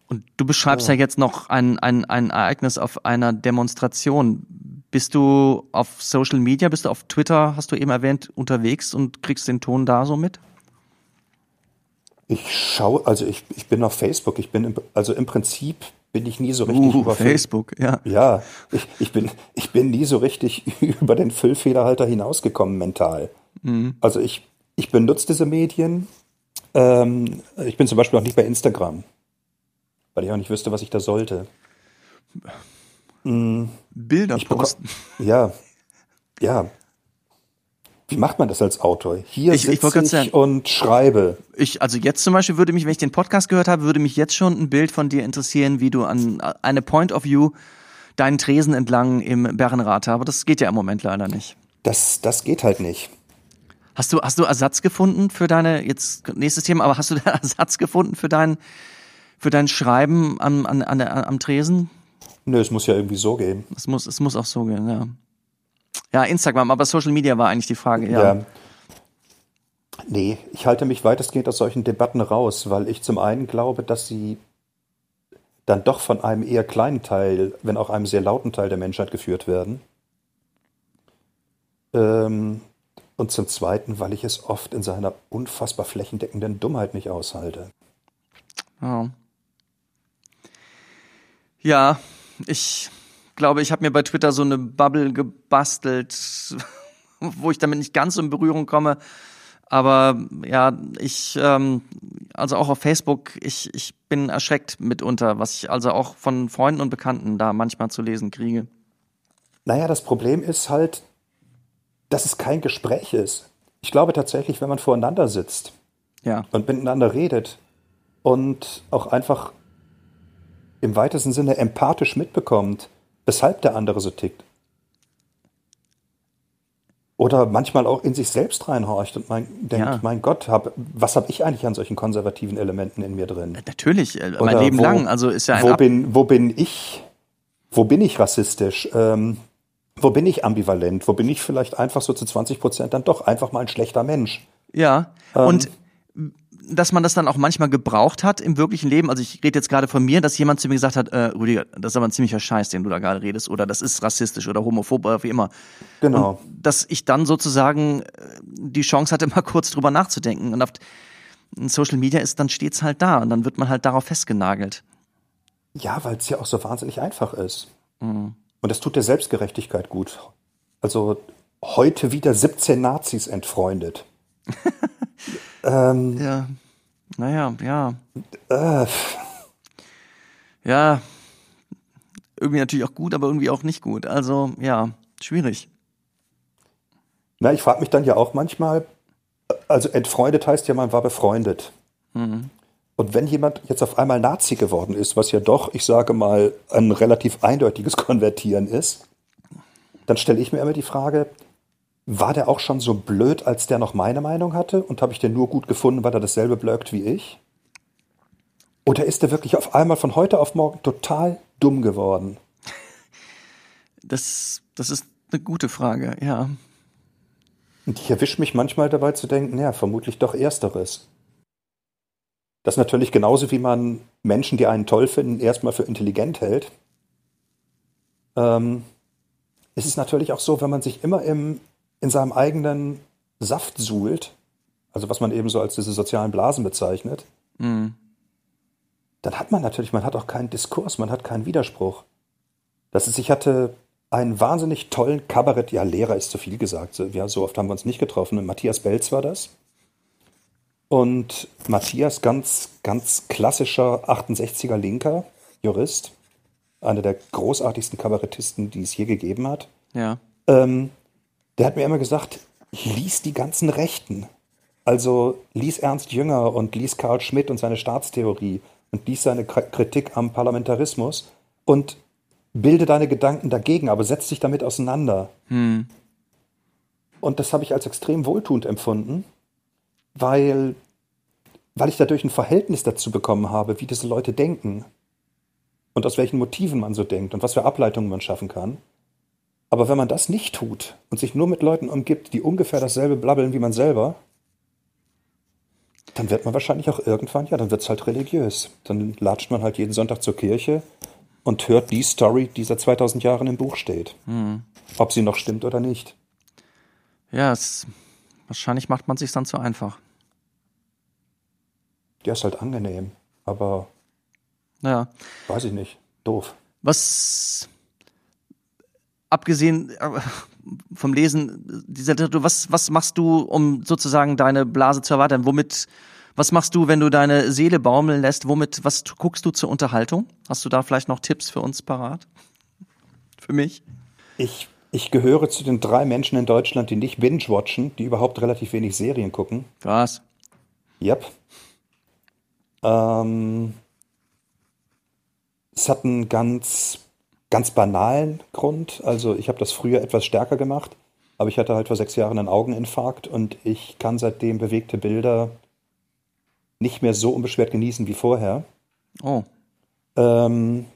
Und du beschreibst ja, ja jetzt noch ein, ein, ein Ereignis auf einer Demonstration. Bist du auf Social Media, bist du auf Twitter, hast du eben erwähnt, unterwegs und kriegst den Ton da so mit? Ich schaue, also ich, ich bin auf Facebook, ich bin im, also im Prinzip bin ich nie so richtig uh, über Facebook, ja. Ja, ich, ich, bin, ich bin nie so richtig <laughs> über den Füllfederhalter hinausgekommen mental. Mhm. Also ich, ich benutze diese Medien. Ähm, ich bin zum Beispiel auch nicht bei Instagram, weil ich auch nicht wüsste, was ich da sollte. Mhm. Bilder ich posten. Ja, <laughs> ja. Wie macht man das als Autor? Hier Ich- ich sitze grad ich, sagen- und schreibe. Ich, also jetzt zum Beispiel würde mich, wenn ich den Podcast gehört habe, würde mich jetzt schon ein Bild von dir interessieren, wie du an eine Point of View deinen Tresen entlang im Bärenrat aber das geht ja im Moment leider nicht. Das, das geht halt nicht. Hast du, hast du Ersatz gefunden für deine, jetzt nächstes Thema, aber hast du <laughs> da Ersatz gefunden für dein, für dein Schreiben am, an, an am Tresen? Nö, es muss ja irgendwie so gehen. Es muss, es muss auch so gehen, ja. Ja, Instagram, aber Social Media war eigentlich die Frage, ja. Ja. Nee, ich halte mich weitestgehend aus solchen Debatten raus, weil ich zum einen glaube, dass sie dann doch von einem eher kleinen Teil, wenn auch einem sehr lauten Teil der Menschheit geführt werden. Ähm, und zum Zweiten, weil ich es oft in seiner unfassbar flächendeckenden Dummheit nicht aushalte. Ja, ja ich glaube, ich habe mir bei Twitter so eine Bubble gebastelt, <laughs> wo ich damit nicht ganz in Berührung komme. Aber ja, ich, ähm, also auch auf Facebook, ich, ich bin erschreckt mitunter, was ich also auch von Freunden und Bekannten da manchmal zu lesen kriege. Naja, das Problem ist halt, dass es kein Gespräch ist. Ich glaube tatsächlich, wenn man voreinander sitzt Ja, und miteinander redet und auch einfach im weitesten Sinne empathisch mitbekommt, weshalb der andere so tickt. Oder manchmal auch in sich selbst reinhorcht und mein, denkt, Ja. mein Gott, hab, was habe ich eigentlich an solchen konservativen Elementen in mir drin? natürlich, äh, mein Oder Leben wo- lang. Also ist ja ein wo Ab bin, wo bin ich, wo bin ich rassistisch? Ähm, wo bin ich ambivalent? Wo bin ich vielleicht einfach so zu 20 Prozent dann doch einfach mal ein schlechter Mensch? Ja, Ähm. Dass man das dann auch manchmal gebraucht hat im wirklichen Leben. Also ich rede jetzt gerade von mir, dass jemand zu mir gesagt hat, äh, Rüdiger, das ist aber ein ziemlicher Scheiß, den du da gerade redest, oder das ist rassistisch oder homophob oder wie immer. Genau. Und dass ich dann sozusagen äh, die Chance hatte, <laughs> mal kurz drüber nachzudenken. Und auf Social Media ist dann stets halt da und dann wird man halt darauf festgenagelt. Ja, weil es ja auch so wahnsinnig einfach ist. Mhm. Und das tut der Selbstgerechtigkeit gut. Also heute wieder 17 Nazis entfreundet. <laughs> ähm, Ja, naja, ja, äh, ja. Irgendwie natürlich auch gut, aber irgendwie auch nicht gut. Also ja, schwierig. na, ich frage mich dann ja auch manchmal, also entfreundet heißt ja, man war befreundet. Mhm. Und wenn jemand jetzt auf einmal Nazi geworden ist, was ja doch, ich sage mal, ein relativ eindeutiges <laughs> Konvertieren ist, dann stelle ich mir immer die Frage, war der auch schon so blöd, als der noch meine Meinung hatte? Und habe ich den nur gut gefunden, weil er dasselbe blöckt wie ich? Oder ist der wirklich auf einmal von heute auf morgen total dumm geworden? Das, das ist eine gute Frage, ja. Und ich erwische mich manchmal dabei zu denken, ja, vermutlich doch Ersteres. Das natürlich genauso wie man Menschen, die einen toll finden, erstmal für intelligent hält. Ähm, ist es natürlich auch so, wenn man sich immer im, in seinem eigenen Saft suhlt, also was man eben so als diese sozialen Blasen bezeichnet, Mhm. dann hat man natürlich, man hat auch keinen Diskurs, man hat keinen Widerspruch. Das ist, ich hatte einen wahnsinnig tollen Kabarett, ja, Lehrer ist zu viel gesagt, so, ja, so oft haben wir uns nicht getroffen. Matthias Belz war das. Und Matthias, ganz, ganz klassischer 68er Linker, Jurist, einer der großartigsten Kabarettisten, die es je gegeben hat. Ja. Ähm, der hat mir immer gesagt, lies die ganzen Rechten. Also lies Ernst Jünger und lies Karl Schmidt und seine Staatstheorie und lies seine Kritik am Parlamentarismus und bilde deine Gedanken dagegen, aber setz dich damit auseinander. Hm. Und das habe ich als extrem wohltuend empfunden, weil, weil ich dadurch ein Verhältnis dazu bekommen habe, wie diese Leute denken und aus welchen Motiven man so denkt und was für Ableitungen man schaffen kann. Aber wenn man das nicht tut und sich nur mit Leuten umgibt, die ungefähr dasselbe blabbeln wie man selber, dann wird man wahrscheinlich auch irgendwann, ja, dann wird es halt religiös. Dann latscht man halt jeden Sonntag zur Kirche und hört die Story, die seit 2000 Jahren im Buch steht. Hm. Ob sie noch stimmt oder nicht. Ja, es, wahrscheinlich macht man sich dann zu einfach. Ja, ist halt angenehm, aber Ja. weiß ich nicht. Doof. Was, abgesehen äh, vom Lesen dieser Literatur, was, was machst du, um sozusagen deine Blase zu erweitern? Womit, was machst du, wenn du deine Seele baumeln lässt? Womit, was guckst du zur Unterhaltung? Hast du da vielleicht noch Tipps für uns parat? Für mich? Ich, ich gehöre zu den drei Menschen in Deutschland, die nicht binge-watchen, die überhaupt relativ wenig Serien gucken. Was? Yep. Ähm, es hat einen ganz, ganz banalen Grund. Also ich habe das früher etwas stärker gemacht, aber ich hatte halt vor sechs Jahren einen Augeninfarkt und ich kann seitdem bewegte Bilder nicht mehr so unbeschwert genießen wie vorher. Oh, Ähm,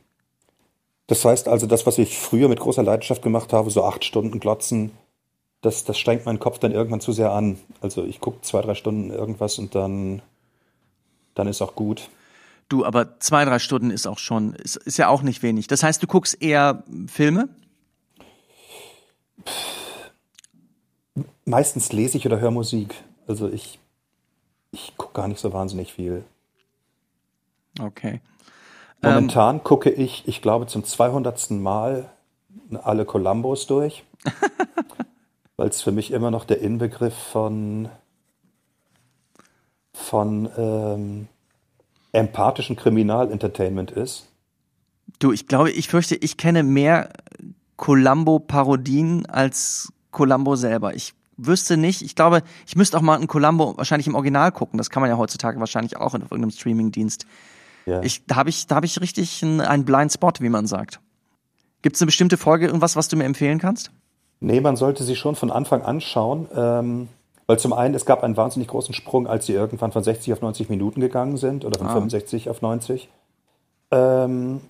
das heißt also, das, was ich früher mit großer Leidenschaft gemacht habe, so acht Stunden glotzen, das, das strengt meinen Kopf dann irgendwann zu sehr an. Also ich gucke zwei, drei Stunden irgendwas und dann, dann ist auch gut. Du, aber zwei, drei Stunden ist auch schon, ist, ist ja auch nicht wenig. Das heißt, du guckst eher Filme? Meistens lese ich oder höre Musik. Also ich, ich gucke gar nicht so wahnsinnig viel. Okay. Momentan gucke ich, ich glaube, zum 200. Mal alle Columbos durch, <laughs> weil es für mich immer noch der Inbegriff von, von ähm, empathischen Kriminalentertainment ist. Du, ich glaube, ich fürchte, ich kenne mehr Columbo-Parodien als Columbo selber. Ich wüsste nicht, ich glaube, ich müsste auch mal einen Columbo wahrscheinlich im Original gucken. Das kann man ja heutzutage wahrscheinlich auch in irgendeinem Streamingdienst. Ja. Ich, da habe ich, da habe ich richtig einen, einen Blind Spot, wie man sagt. Gibt es eine bestimmte Folge, irgendwas, was du mir empfehlen kannst? Nee, man sollte sie schon von Anfang an schauen, ähm, weil zum einen, es gab einen wahnsinnig großen Sprung, als sie irgendwann von 60 auf 90 Minuten gegangen sind oder von Ah. 65 auf 90. Ähm,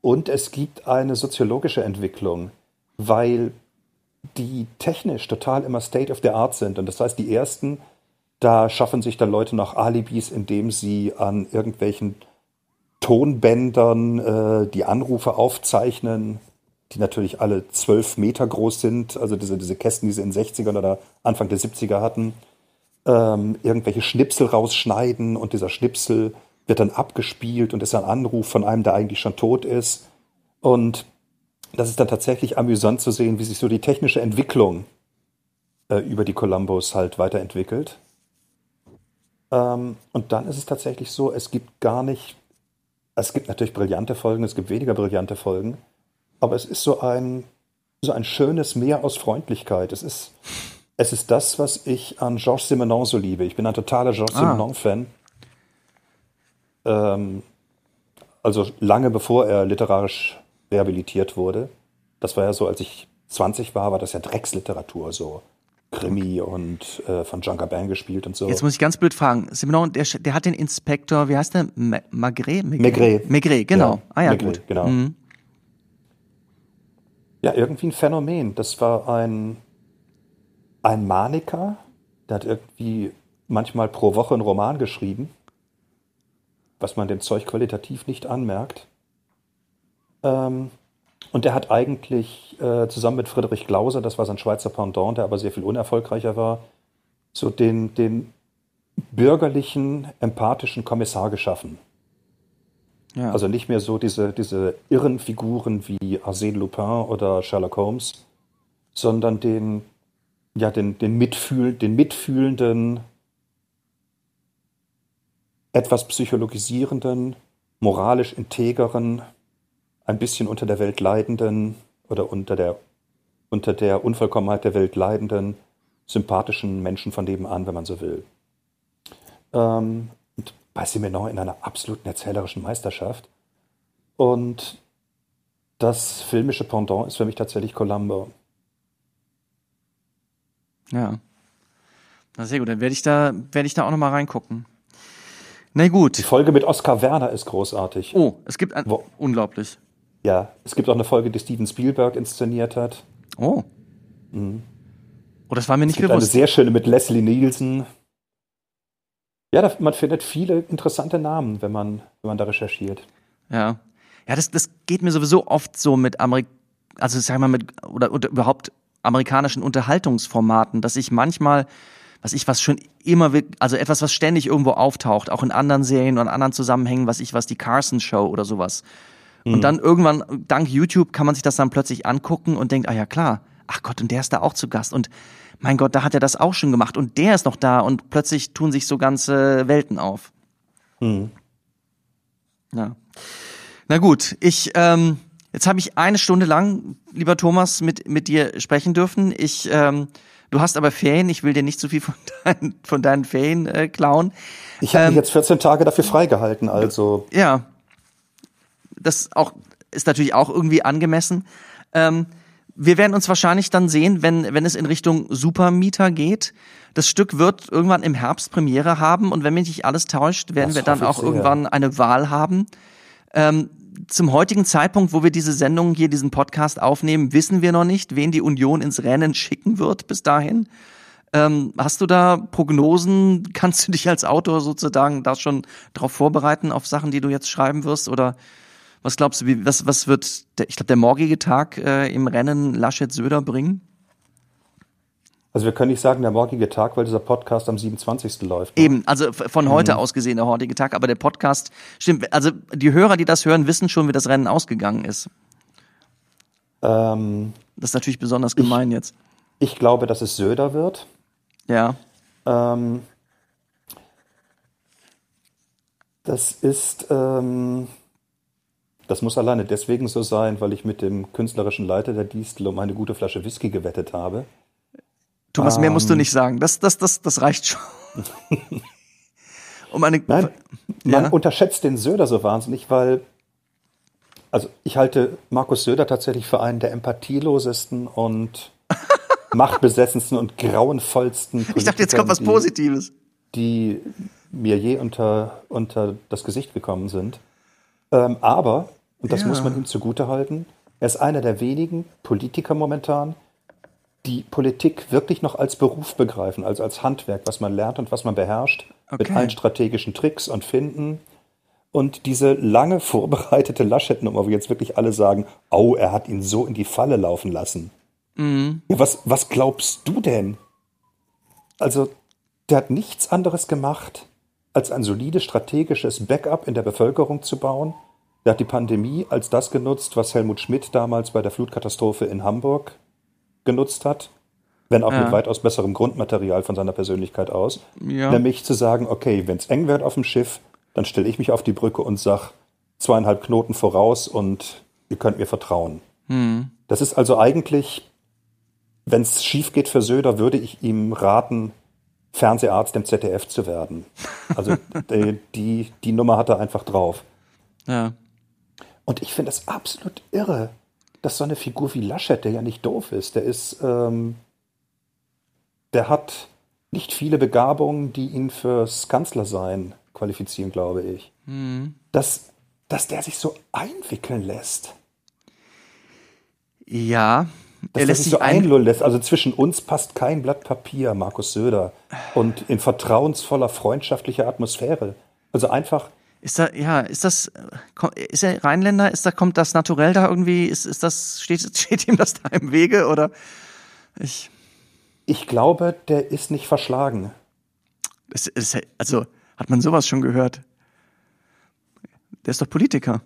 und es gibt eine soziologische Entwicklung, weil die technisch total immer State of the Art sind. Und das heißt, die ersten, da schaffen sich dann Leute noch Alibis, indem sie an irgendwelchen Tonbändern äh, die Anrufe aufzeichnen, die natürlich alle zwölf Meter groß sind, also diese, diese Kästen, die sie in den 60ern oder Anfang der 70er hatten, ähm, irgendwelche Schnipsel rausschneiden und dieser Schnipsel wird dann abgespielt und ist ein Anruf von einem, der eigentlich schon tot ist. Und das ist dann tatsächlich amüsant zu sehen, wie sich so die technische Entwicklung äh, über die Columbos halt weiterentwickelt. Ähm, und dann ist es tatsächlich so, es gibt gar nicht, es gibt natürlich brillante Folgen, es gibt weniger brillante Folgen, aber es ist so ein, so ein schönes Meer aus Freundlichkeit. Es ist, es ist das, was ich an Georges Simenon so liebe. Ich bin ein totaler Georges Ah. Simenon-Fan. Ähm, also lange bevor er literarisch rehabilitiert wurde. Das war ja so, als ich 20 war, war das ja Drecksliteratur, so Krimi und äh, von Jean Gabin gespielt und so. Jetzt muss ich ganz blöd fragen. Simenon, der, der hat den Inspektor, wie heißt der? Ma- Magret? Maigret. Maigret, genau. Ja, ah ja, Maigret, gut. genau. Mhm. Ja, irgendwie ein Phänomen. Das war ein, ein Maniker, der hat irgendwie manchmal pro Woche einen Roman geschrieben, was man dem Zeug qualitativ nicht anmerkt. Ähm, und der hat eigentlich äh, zusammen mit Friedrich Glauser, das war sein Schweizer Pendant, der aber sehr viel unerfolgreicher war, so den, den bürgerlichen, empathischen Kommissar geschaffen. Ja. Also nicht mehr so diese, diese irren Figuren wie Arsène Lupin oder Sherlock Holmes, sondern den, ja, den, den, Mitfühl, den mitfühlenden, etwas psychologisierenden, moralisch integeren, ein bisschen unter der Welt leidenden oder unter der, unter der Unvollkommenheit der Welt leidenden, sympathischen Menschen von nebenan, wenn man so will. Ähm, bei Simenon in einer absoluten erzählerischen Meisterschaft. Und das filmische Pendant ist für mich tatsächlich Columbo. Ja. Na sehr gut, dann werde ich da, werde ich da auch nochmal reingucken. Na gut. Die Folge mit Oskar Werner ist großartig. Oh, es gibt ein, Wo- unglaublich. Ja, es gibt auch eine Folge, die Steven Spielberg inszeniert hat. Oh. Oh, das war mir Es nicht gibt eine bewusst. sehr schöne mit Leslie Nielsen. Ja, man findet viele interessante Namen, wenn man, wenn man da recherchiert. Ja. Ja, das, das geht mir sowieso oft so mit Amerik also sag mal mit oder, oder überhaupt amerikanischen Unterhaltungsformaten, dass ich manchmal, was ich was schon immer, also etwas, was ständig irgendwo auftaucht, auch in anderen Serien und anderen Zusammenhängen, was ich was die Carson Show oder sowas. Und dann irgendwann dank YouTube kann man sich das dann plötzlich angucken und denkt, ah ja klar, ach Gott, und der ist da auch zu Gast und mein Gott, da hat er das auch schon gemacht und der ist noch da und plötzlich tun sich so ganze Welten auf. Ja. Na gut, ich ähm, jetzt habe ich eine Stunde lang, lieber Thomas, mit mit dir sprechen dürfen. Ich ähm, du hast aber Ferien. Ich will dir nicht zu viel von <laughs> deinen von deinen Ferien äh, klauen. Ich habe Ähm, mich jetzt 14 Tage dafür freigehalten, also Ja, das auch ist natürlich auch irgendwie angemessen. Ähm, wir werden uns wahrscheinlich dann sehen, wenn, wenn es in Richtung Supermieter geht. Das Stück wird irgendwann im Herbst Premiere haben und wenn mich nicht alles täuscht, werden Das wir dann auch irgendwann eine Wahl haben. Ähm, zum heutigen Zeitpunkt, wo wir diese Sendung hier, diesen Podcast aufnehmen, wissen wir noch nicht, wen die Union ins Rennen schicken wird bis dahin. Ähm, hast du da Prognosen? <laughs> Kannst du dich als Autor sozusagen da schon darauf vorbereiten, auf Sachen, die du jetzt schreiben wirst? Oder was glaubst du, wie, was, was wird, der, ich glaube, der morgige Tag äh, im Rennen Laschet-Söder bringen? Also wir können nicht sagen, der morgige Tag, weil dieser Podcast am 27. läuft. Eben, also von heute aus gesehen der heutige Tag, aber der Podcast, stimmt, also die Hörer, die das hören, wissen schon, wie das Rennen ausgegangen ist. Ähm, Das ist natürlich besonders gemein jetzt. ich glaube, dass es Söder wird. Ja. Ähm, das ist, ähm, das muss alleine deswegen so sein, weil ich mit dem künstlerischen Leiter der Distel um eine gute Flasche Whisky gewettet habe. Thomas, mehr musst du Ähm. nicht sagen. Das, das, das, das reicht schon. <laughs> um eine, Nein, man Ja. unterschätzt den Söder so wahnsinnig, weil, also ich halte Markus Söder tatsächlich für einen der empathielosesten und <laughs> machtbesessensten und grauenvollsten ich dachte, jetzt kommt was Politikern, die- Positives. die mir je unter, unter das Gesicht gekommen sind. Ähm, aber, und das Ja. muss man ihm zugutehalten, er ist einer der wenigen Politiker momentan, die Politik wirklich noch als Beruf begreifen, also als Handwerk, was man lernt und was man beherrscht, mit Okay. allen strategischen Tricks und Finden. Und diese lange <laughs> vorbereitete Laschet-Nummer, wo jetzt wirklich alle sagen, oh, er hat ihn so in die Falle laufen lassen. Ja, was, was glaubst du denn? Also, der hat nichts anderes gemacht, als ein solides strategisches Backup in der Bevölkerung zu bauen. Der hat die Pandemie als das genutzt, was Helmut Schmidt damals bei der Flutkatastrophe in Hamburg genutzt hat, wenn auch Ja. mit weitaus besserem Grundmaterial von seiner Persönlichkeit aus. Ja. Nämlich zu sagen, okay, wenn es eng wird auf dem Schiff, dann stelle ich mich auf die Brücke und sag zweieinhalb Knoten voraus und ihr könnt mir vertrauen. Das ist also eigentlich, wenn es schief geht für Söder, würde ich ihm raten, Fernseharzt im ZDF zu werden. Also die, <laughs> die, die Nummer hat er einfach drauf. Ja. Und ich finde es absolut irre, dass so eine Figur wie Laschet, der ja nicht doof ist, der ist, ähm, der hat nicht viele Begabungen, die ihn fürs Kanzlersein qualifizieren, glaube ich. Dass, dass der sich so einwickeln lässt. Ja. Dass Er lässt sich so ein, einlullen lässt. Also zwischen uns passt kein Blatt Papier, Markus Söder. Und in vertrauensvoller, freundschaftlicher Atmosphäre. Also einfach, Ist da, ja, ist das, ist er Rheinländer? Ist da, kommt das naturell da irgendwie? Ist, ist das, steht, <laughs> steht ihm das da im Wege oder? Ich, ich glaube, der ist nicht verschlagen. ist, ist, also, hat man sowas schon gehört? Der ist doch Politiker.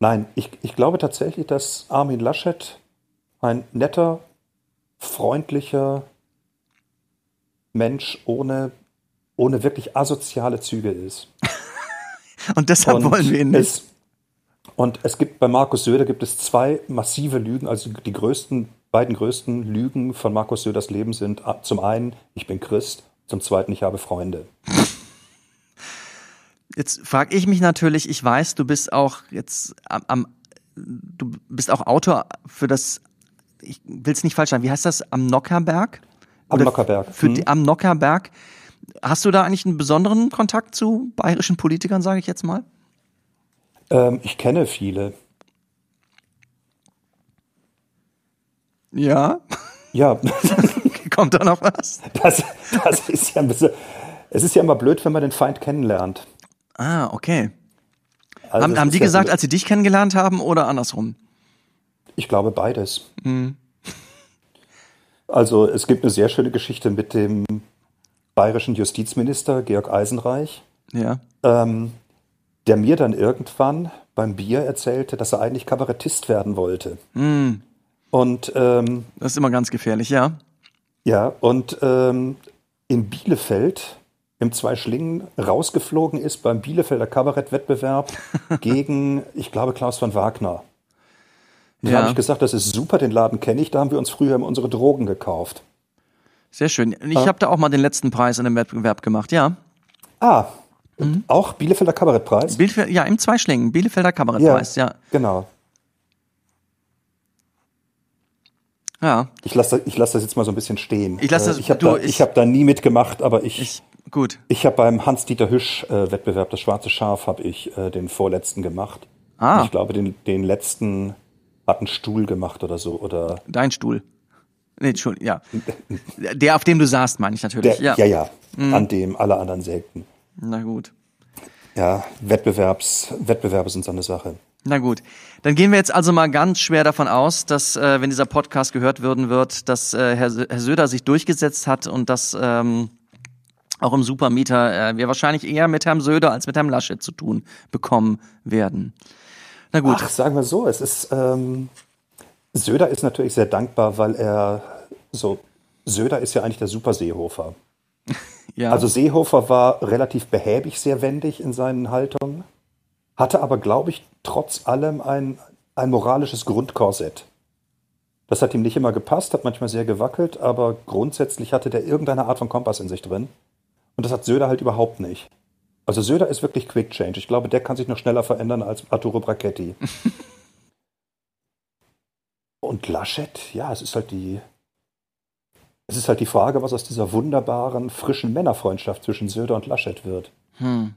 Nein, ich, ich glaube tatsächlich, dass Armin Laschet ein netter, freundlicher Mensch ohne, ohne wirklich asoziale Züge ist. <laughs> Und deshalb Und wollen wir ihn nicht. Es, und es gibt bei Markus Söder gibt es zwei massive Lügen, also die größten, beiden größten Lügen von Markus Söders Leben sind ah, zum einen, ich bin Christ, zum zweiten, ich habe Freunde. Jetzt frage ich mich natürlich, ich weiß, du bist auch jetzt am, am du bist auch Autor für das, ich will es nicht falsch sagen, wie heißt das, am Nockerberg? Am Nockerberg. Für die, am Nockerberg. Hast du da eigentlich einen besonderen Kontakt zu bayerischen Politikern, sage ich jetzt mal? Ähm, ich kenne viele. Ja. Ja. <laughs> <laughs> Kommt da noch was? Das, das ist ja ein bisschen. Es ist ja immer blöd, wenn man den Feind kennenlernt. Ah, okay. Also haben haben die ja gesagt, blöd. als sie dich kennengelernt haben oder andersrum? Ich glaube beides. Mhm. Also es gibt eine sehr schöne Geschichte mit dem bayerischen Justizminister Georg Eisenreich, Ja. ähm, der mir dann irgendwann beim Bier erzählte, dass er eigentlich Kabarettist werden wollte. Mhm. Und ähm, Das ist immer ganz gefährlich, ja. ja, und ähm, in Bielefeld im Zweischlingen rausgeflogen ist beim Bielefelder Kabarettwettbewerb <laughs> gegen, ich glaube, Klaus von Wagner. Da Ja. habe ich gesagt, das ist super, den Laden kenne ich, da haben wir uns früher immer unsere Drogen gekauft. Sehr schön. Ich Ah. habe da auch mal den letzten Preis in dem Wettbewerb gemacht, ja. Ah, Mhm. auch Bielefelder Kabarettpreis? Bielefeld, ja, im Zweischlingen, Bielefelder Kabarettpreis, ja. Genau. Ja, Ich lasse ich lass das jetzt mal so ein bisschen stehen. Ich lass das- Äh, ich habe da, ich- ich hab da nie mitgemacht, aber ich, ich, ich, gut. habe beim Hans-Dieter Hüsch-Wettbewerb, das Schwarze Schaf, habe ich äh, den vorletzten gemacht. Ah. Und Ich glaube, den, den letzten hat einen Stuhl gemacht oder so. Oder Dein Stuhl. Nee, Entschuldigung, ja. Der, auf dem du saßt, meine ich natürlich. der, ja, ja, an dem alle anderen sägten. Na gut. Ja, Wettbewerbs, Wettbewerbe sind so eine Sache. Na gut. Dann gehen wir jetzt also mal ganz schwer davon aus, dass, äh, wenn dieser Podcast gehört würden wird, dass äh, Herr, Herr Söder sich durchgesetzt hat und dass ähm, auch im Supermieter äh, wir wahrscheinlich eher mit Herrn Söder als mit Herrn Laschet zu tun bekommen werden. Na gut. Ach, sagen wir so, es ist, ähm, Söder ist natürlich sehr dankbar, weil er so, Söder ist ja eigentlich der Super Seehofer. <laughs> ja. Also Seehofer war relativ behäbig, sehr wendig in seinen Haltungen, hatte aber, glaube ich, trotz allem ein, ein moralisches Grundkorsett. Das hat ihm nicht immer gepasst, hat manchmal sehr gewackelt, aber grundsätzlich hatte der irgendeine Art von Kompass in sich drin. Und das hat Söder halt überhaupt nicht. Also Söder ist wirklich Quick Change. Ich glaube, der kann sich noch schneller verändern als Arturo Brachetti. <laughs> Und Laschet, ja, es ist halt die, es ist halt die Frage, was aus dieser wunderbaren, frischen Männerfreundschaft zwischen Söder und Laschet wird. Hm.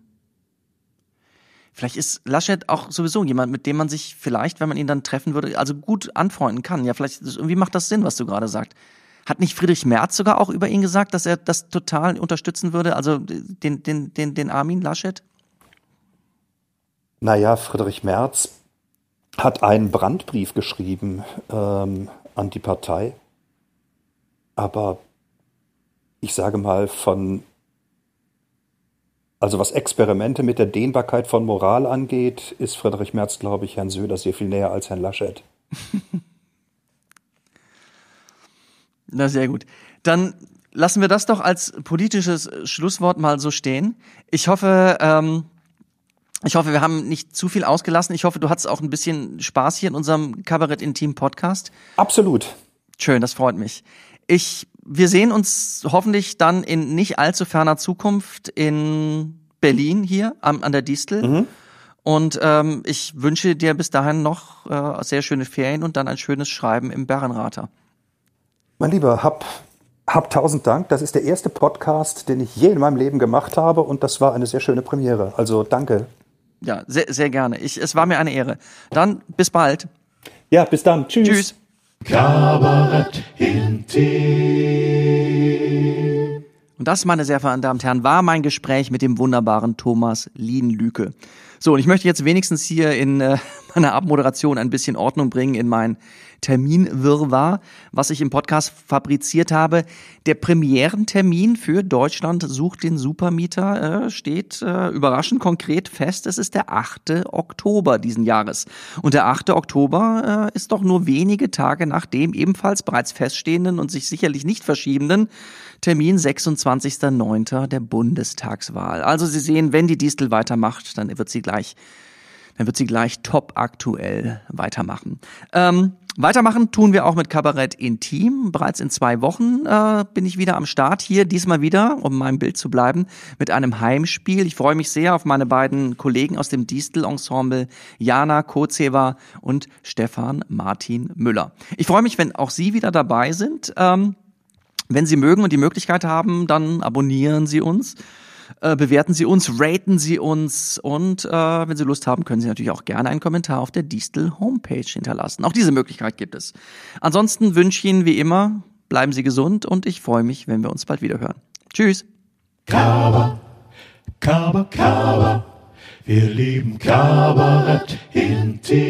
Vielleicht ist Laschet auch sowieso jemand, mit dem man sich vielleicht, wenn man ihn dann treffen würde, also gut anfreunden kann. Ja, vielleicht ist- irgendwie macht das Sinn, was du gerade sagst. Hat nicht Friedrich Merz sogar auch über ihn gesagt, dass er das total unterstützen würde, also den, den, den, den Armin Laschet? Naja, Friedrich Merz hat einen Brandbrief geschrieben ähm, an die Partei. Aber ich sage mal, von, also was Experimente mit der Dehnbarkeit von Moral angeht, ist Friedrich Merz, glaube ich, Herrn Söder sehr viel näher als Herrn Laschet. <laughs> Na, sehr gut. Dann lassen wir das doch als politisches Schlusswort mal so stehen. Ich hoffe, ähm, ich hoffe, wir haben nicht zu viel ausgelassen. Ich hoffe, du hattest auch ein bisschen Spaß hier in unserem Kabarett Intim Podcast. Absolut. Schön, das freut mich. Ich, wir sehen uns hoffentlich dann in nicht allzu ferner Zukunft in Berlin hier am, an der Distel. Und ähm, ich wünsche dir bis dahin noch äh, sehr schöne Ferien und dann ein schönes Schreiben im Bärenrater. Mein Lieber, hab, hab tausend Dank. Das ist der erste Podcast, den ich je in meinem Leben gemacht habe und das war eine sehr schöne Premiere. Also danke. Ja, sehr, sehr gerne. Ich, es war mir eine Ehre. Dann bis bald. Ja, bis dann. Tschüss. Tschüss. Kabarett. Und das, meine sehr verehrten Damen und Herren, war mein Gespräch mit dem wunderbaren Thomas Lienlüke. So, und ich möchte jetzt wenigstens hier in äh, <laughs> meiner Abmoderation ein bisschen Ordnung bringen in mein Terminwirrwarr, was ich im Podcast fabriziert habe. Der Premierentermin für Deutschland sucht den Supermieter äh, steht äh, überraschend konkret fest. Es ist der 8. Oktober diesen Jahres. Und der 8. Oktober äh, ist doch nur wenige Tage nach dem ebenfalls bereits feststehenden und sich sicherlich nicht verschiebenden Termin 26.09. der Bundestagswahl. Also Sie sehen, wenn die Distel weitermacht, dann wird sie gleich dann wird sie gleich top aktuell weitermachen. Ähm, Weitermachen tun wir auch mit Kabarett Intim. Bereits in zwei Wochen äh, bin ich wieder am Start hier. Diesmal wieder, um meinem Bild zu bleiben, mit einem Heimspiel. Ich freue mich sehr auf meine beiden Kollegen aus dem Distel-Ensemble, Jana Kozewa und Stefan Martin Müller. Ich freue mich, wenn auch Sie wieder dabei sind. Ähm, wenn Sie mögen und die Möglichkeit haben, dann abonnieren Sie uns. Äh, bewerten Sie uns, raten Sie uns und äh, wenn Sie Lust haben, können Sie natürlich auch gerne einen Kommentar auf der Distel Homepage hinterlassen. Auch diese Möglichkeit gibt es. Ansonsten wünsche ich Ihnen wie immer, bleiben Sie gesund und ich freue mich, wenn wir uns bald wieder hören. Tschüss. Kaba, Kaba, Kaba. Wir lieben Kabarett in Team.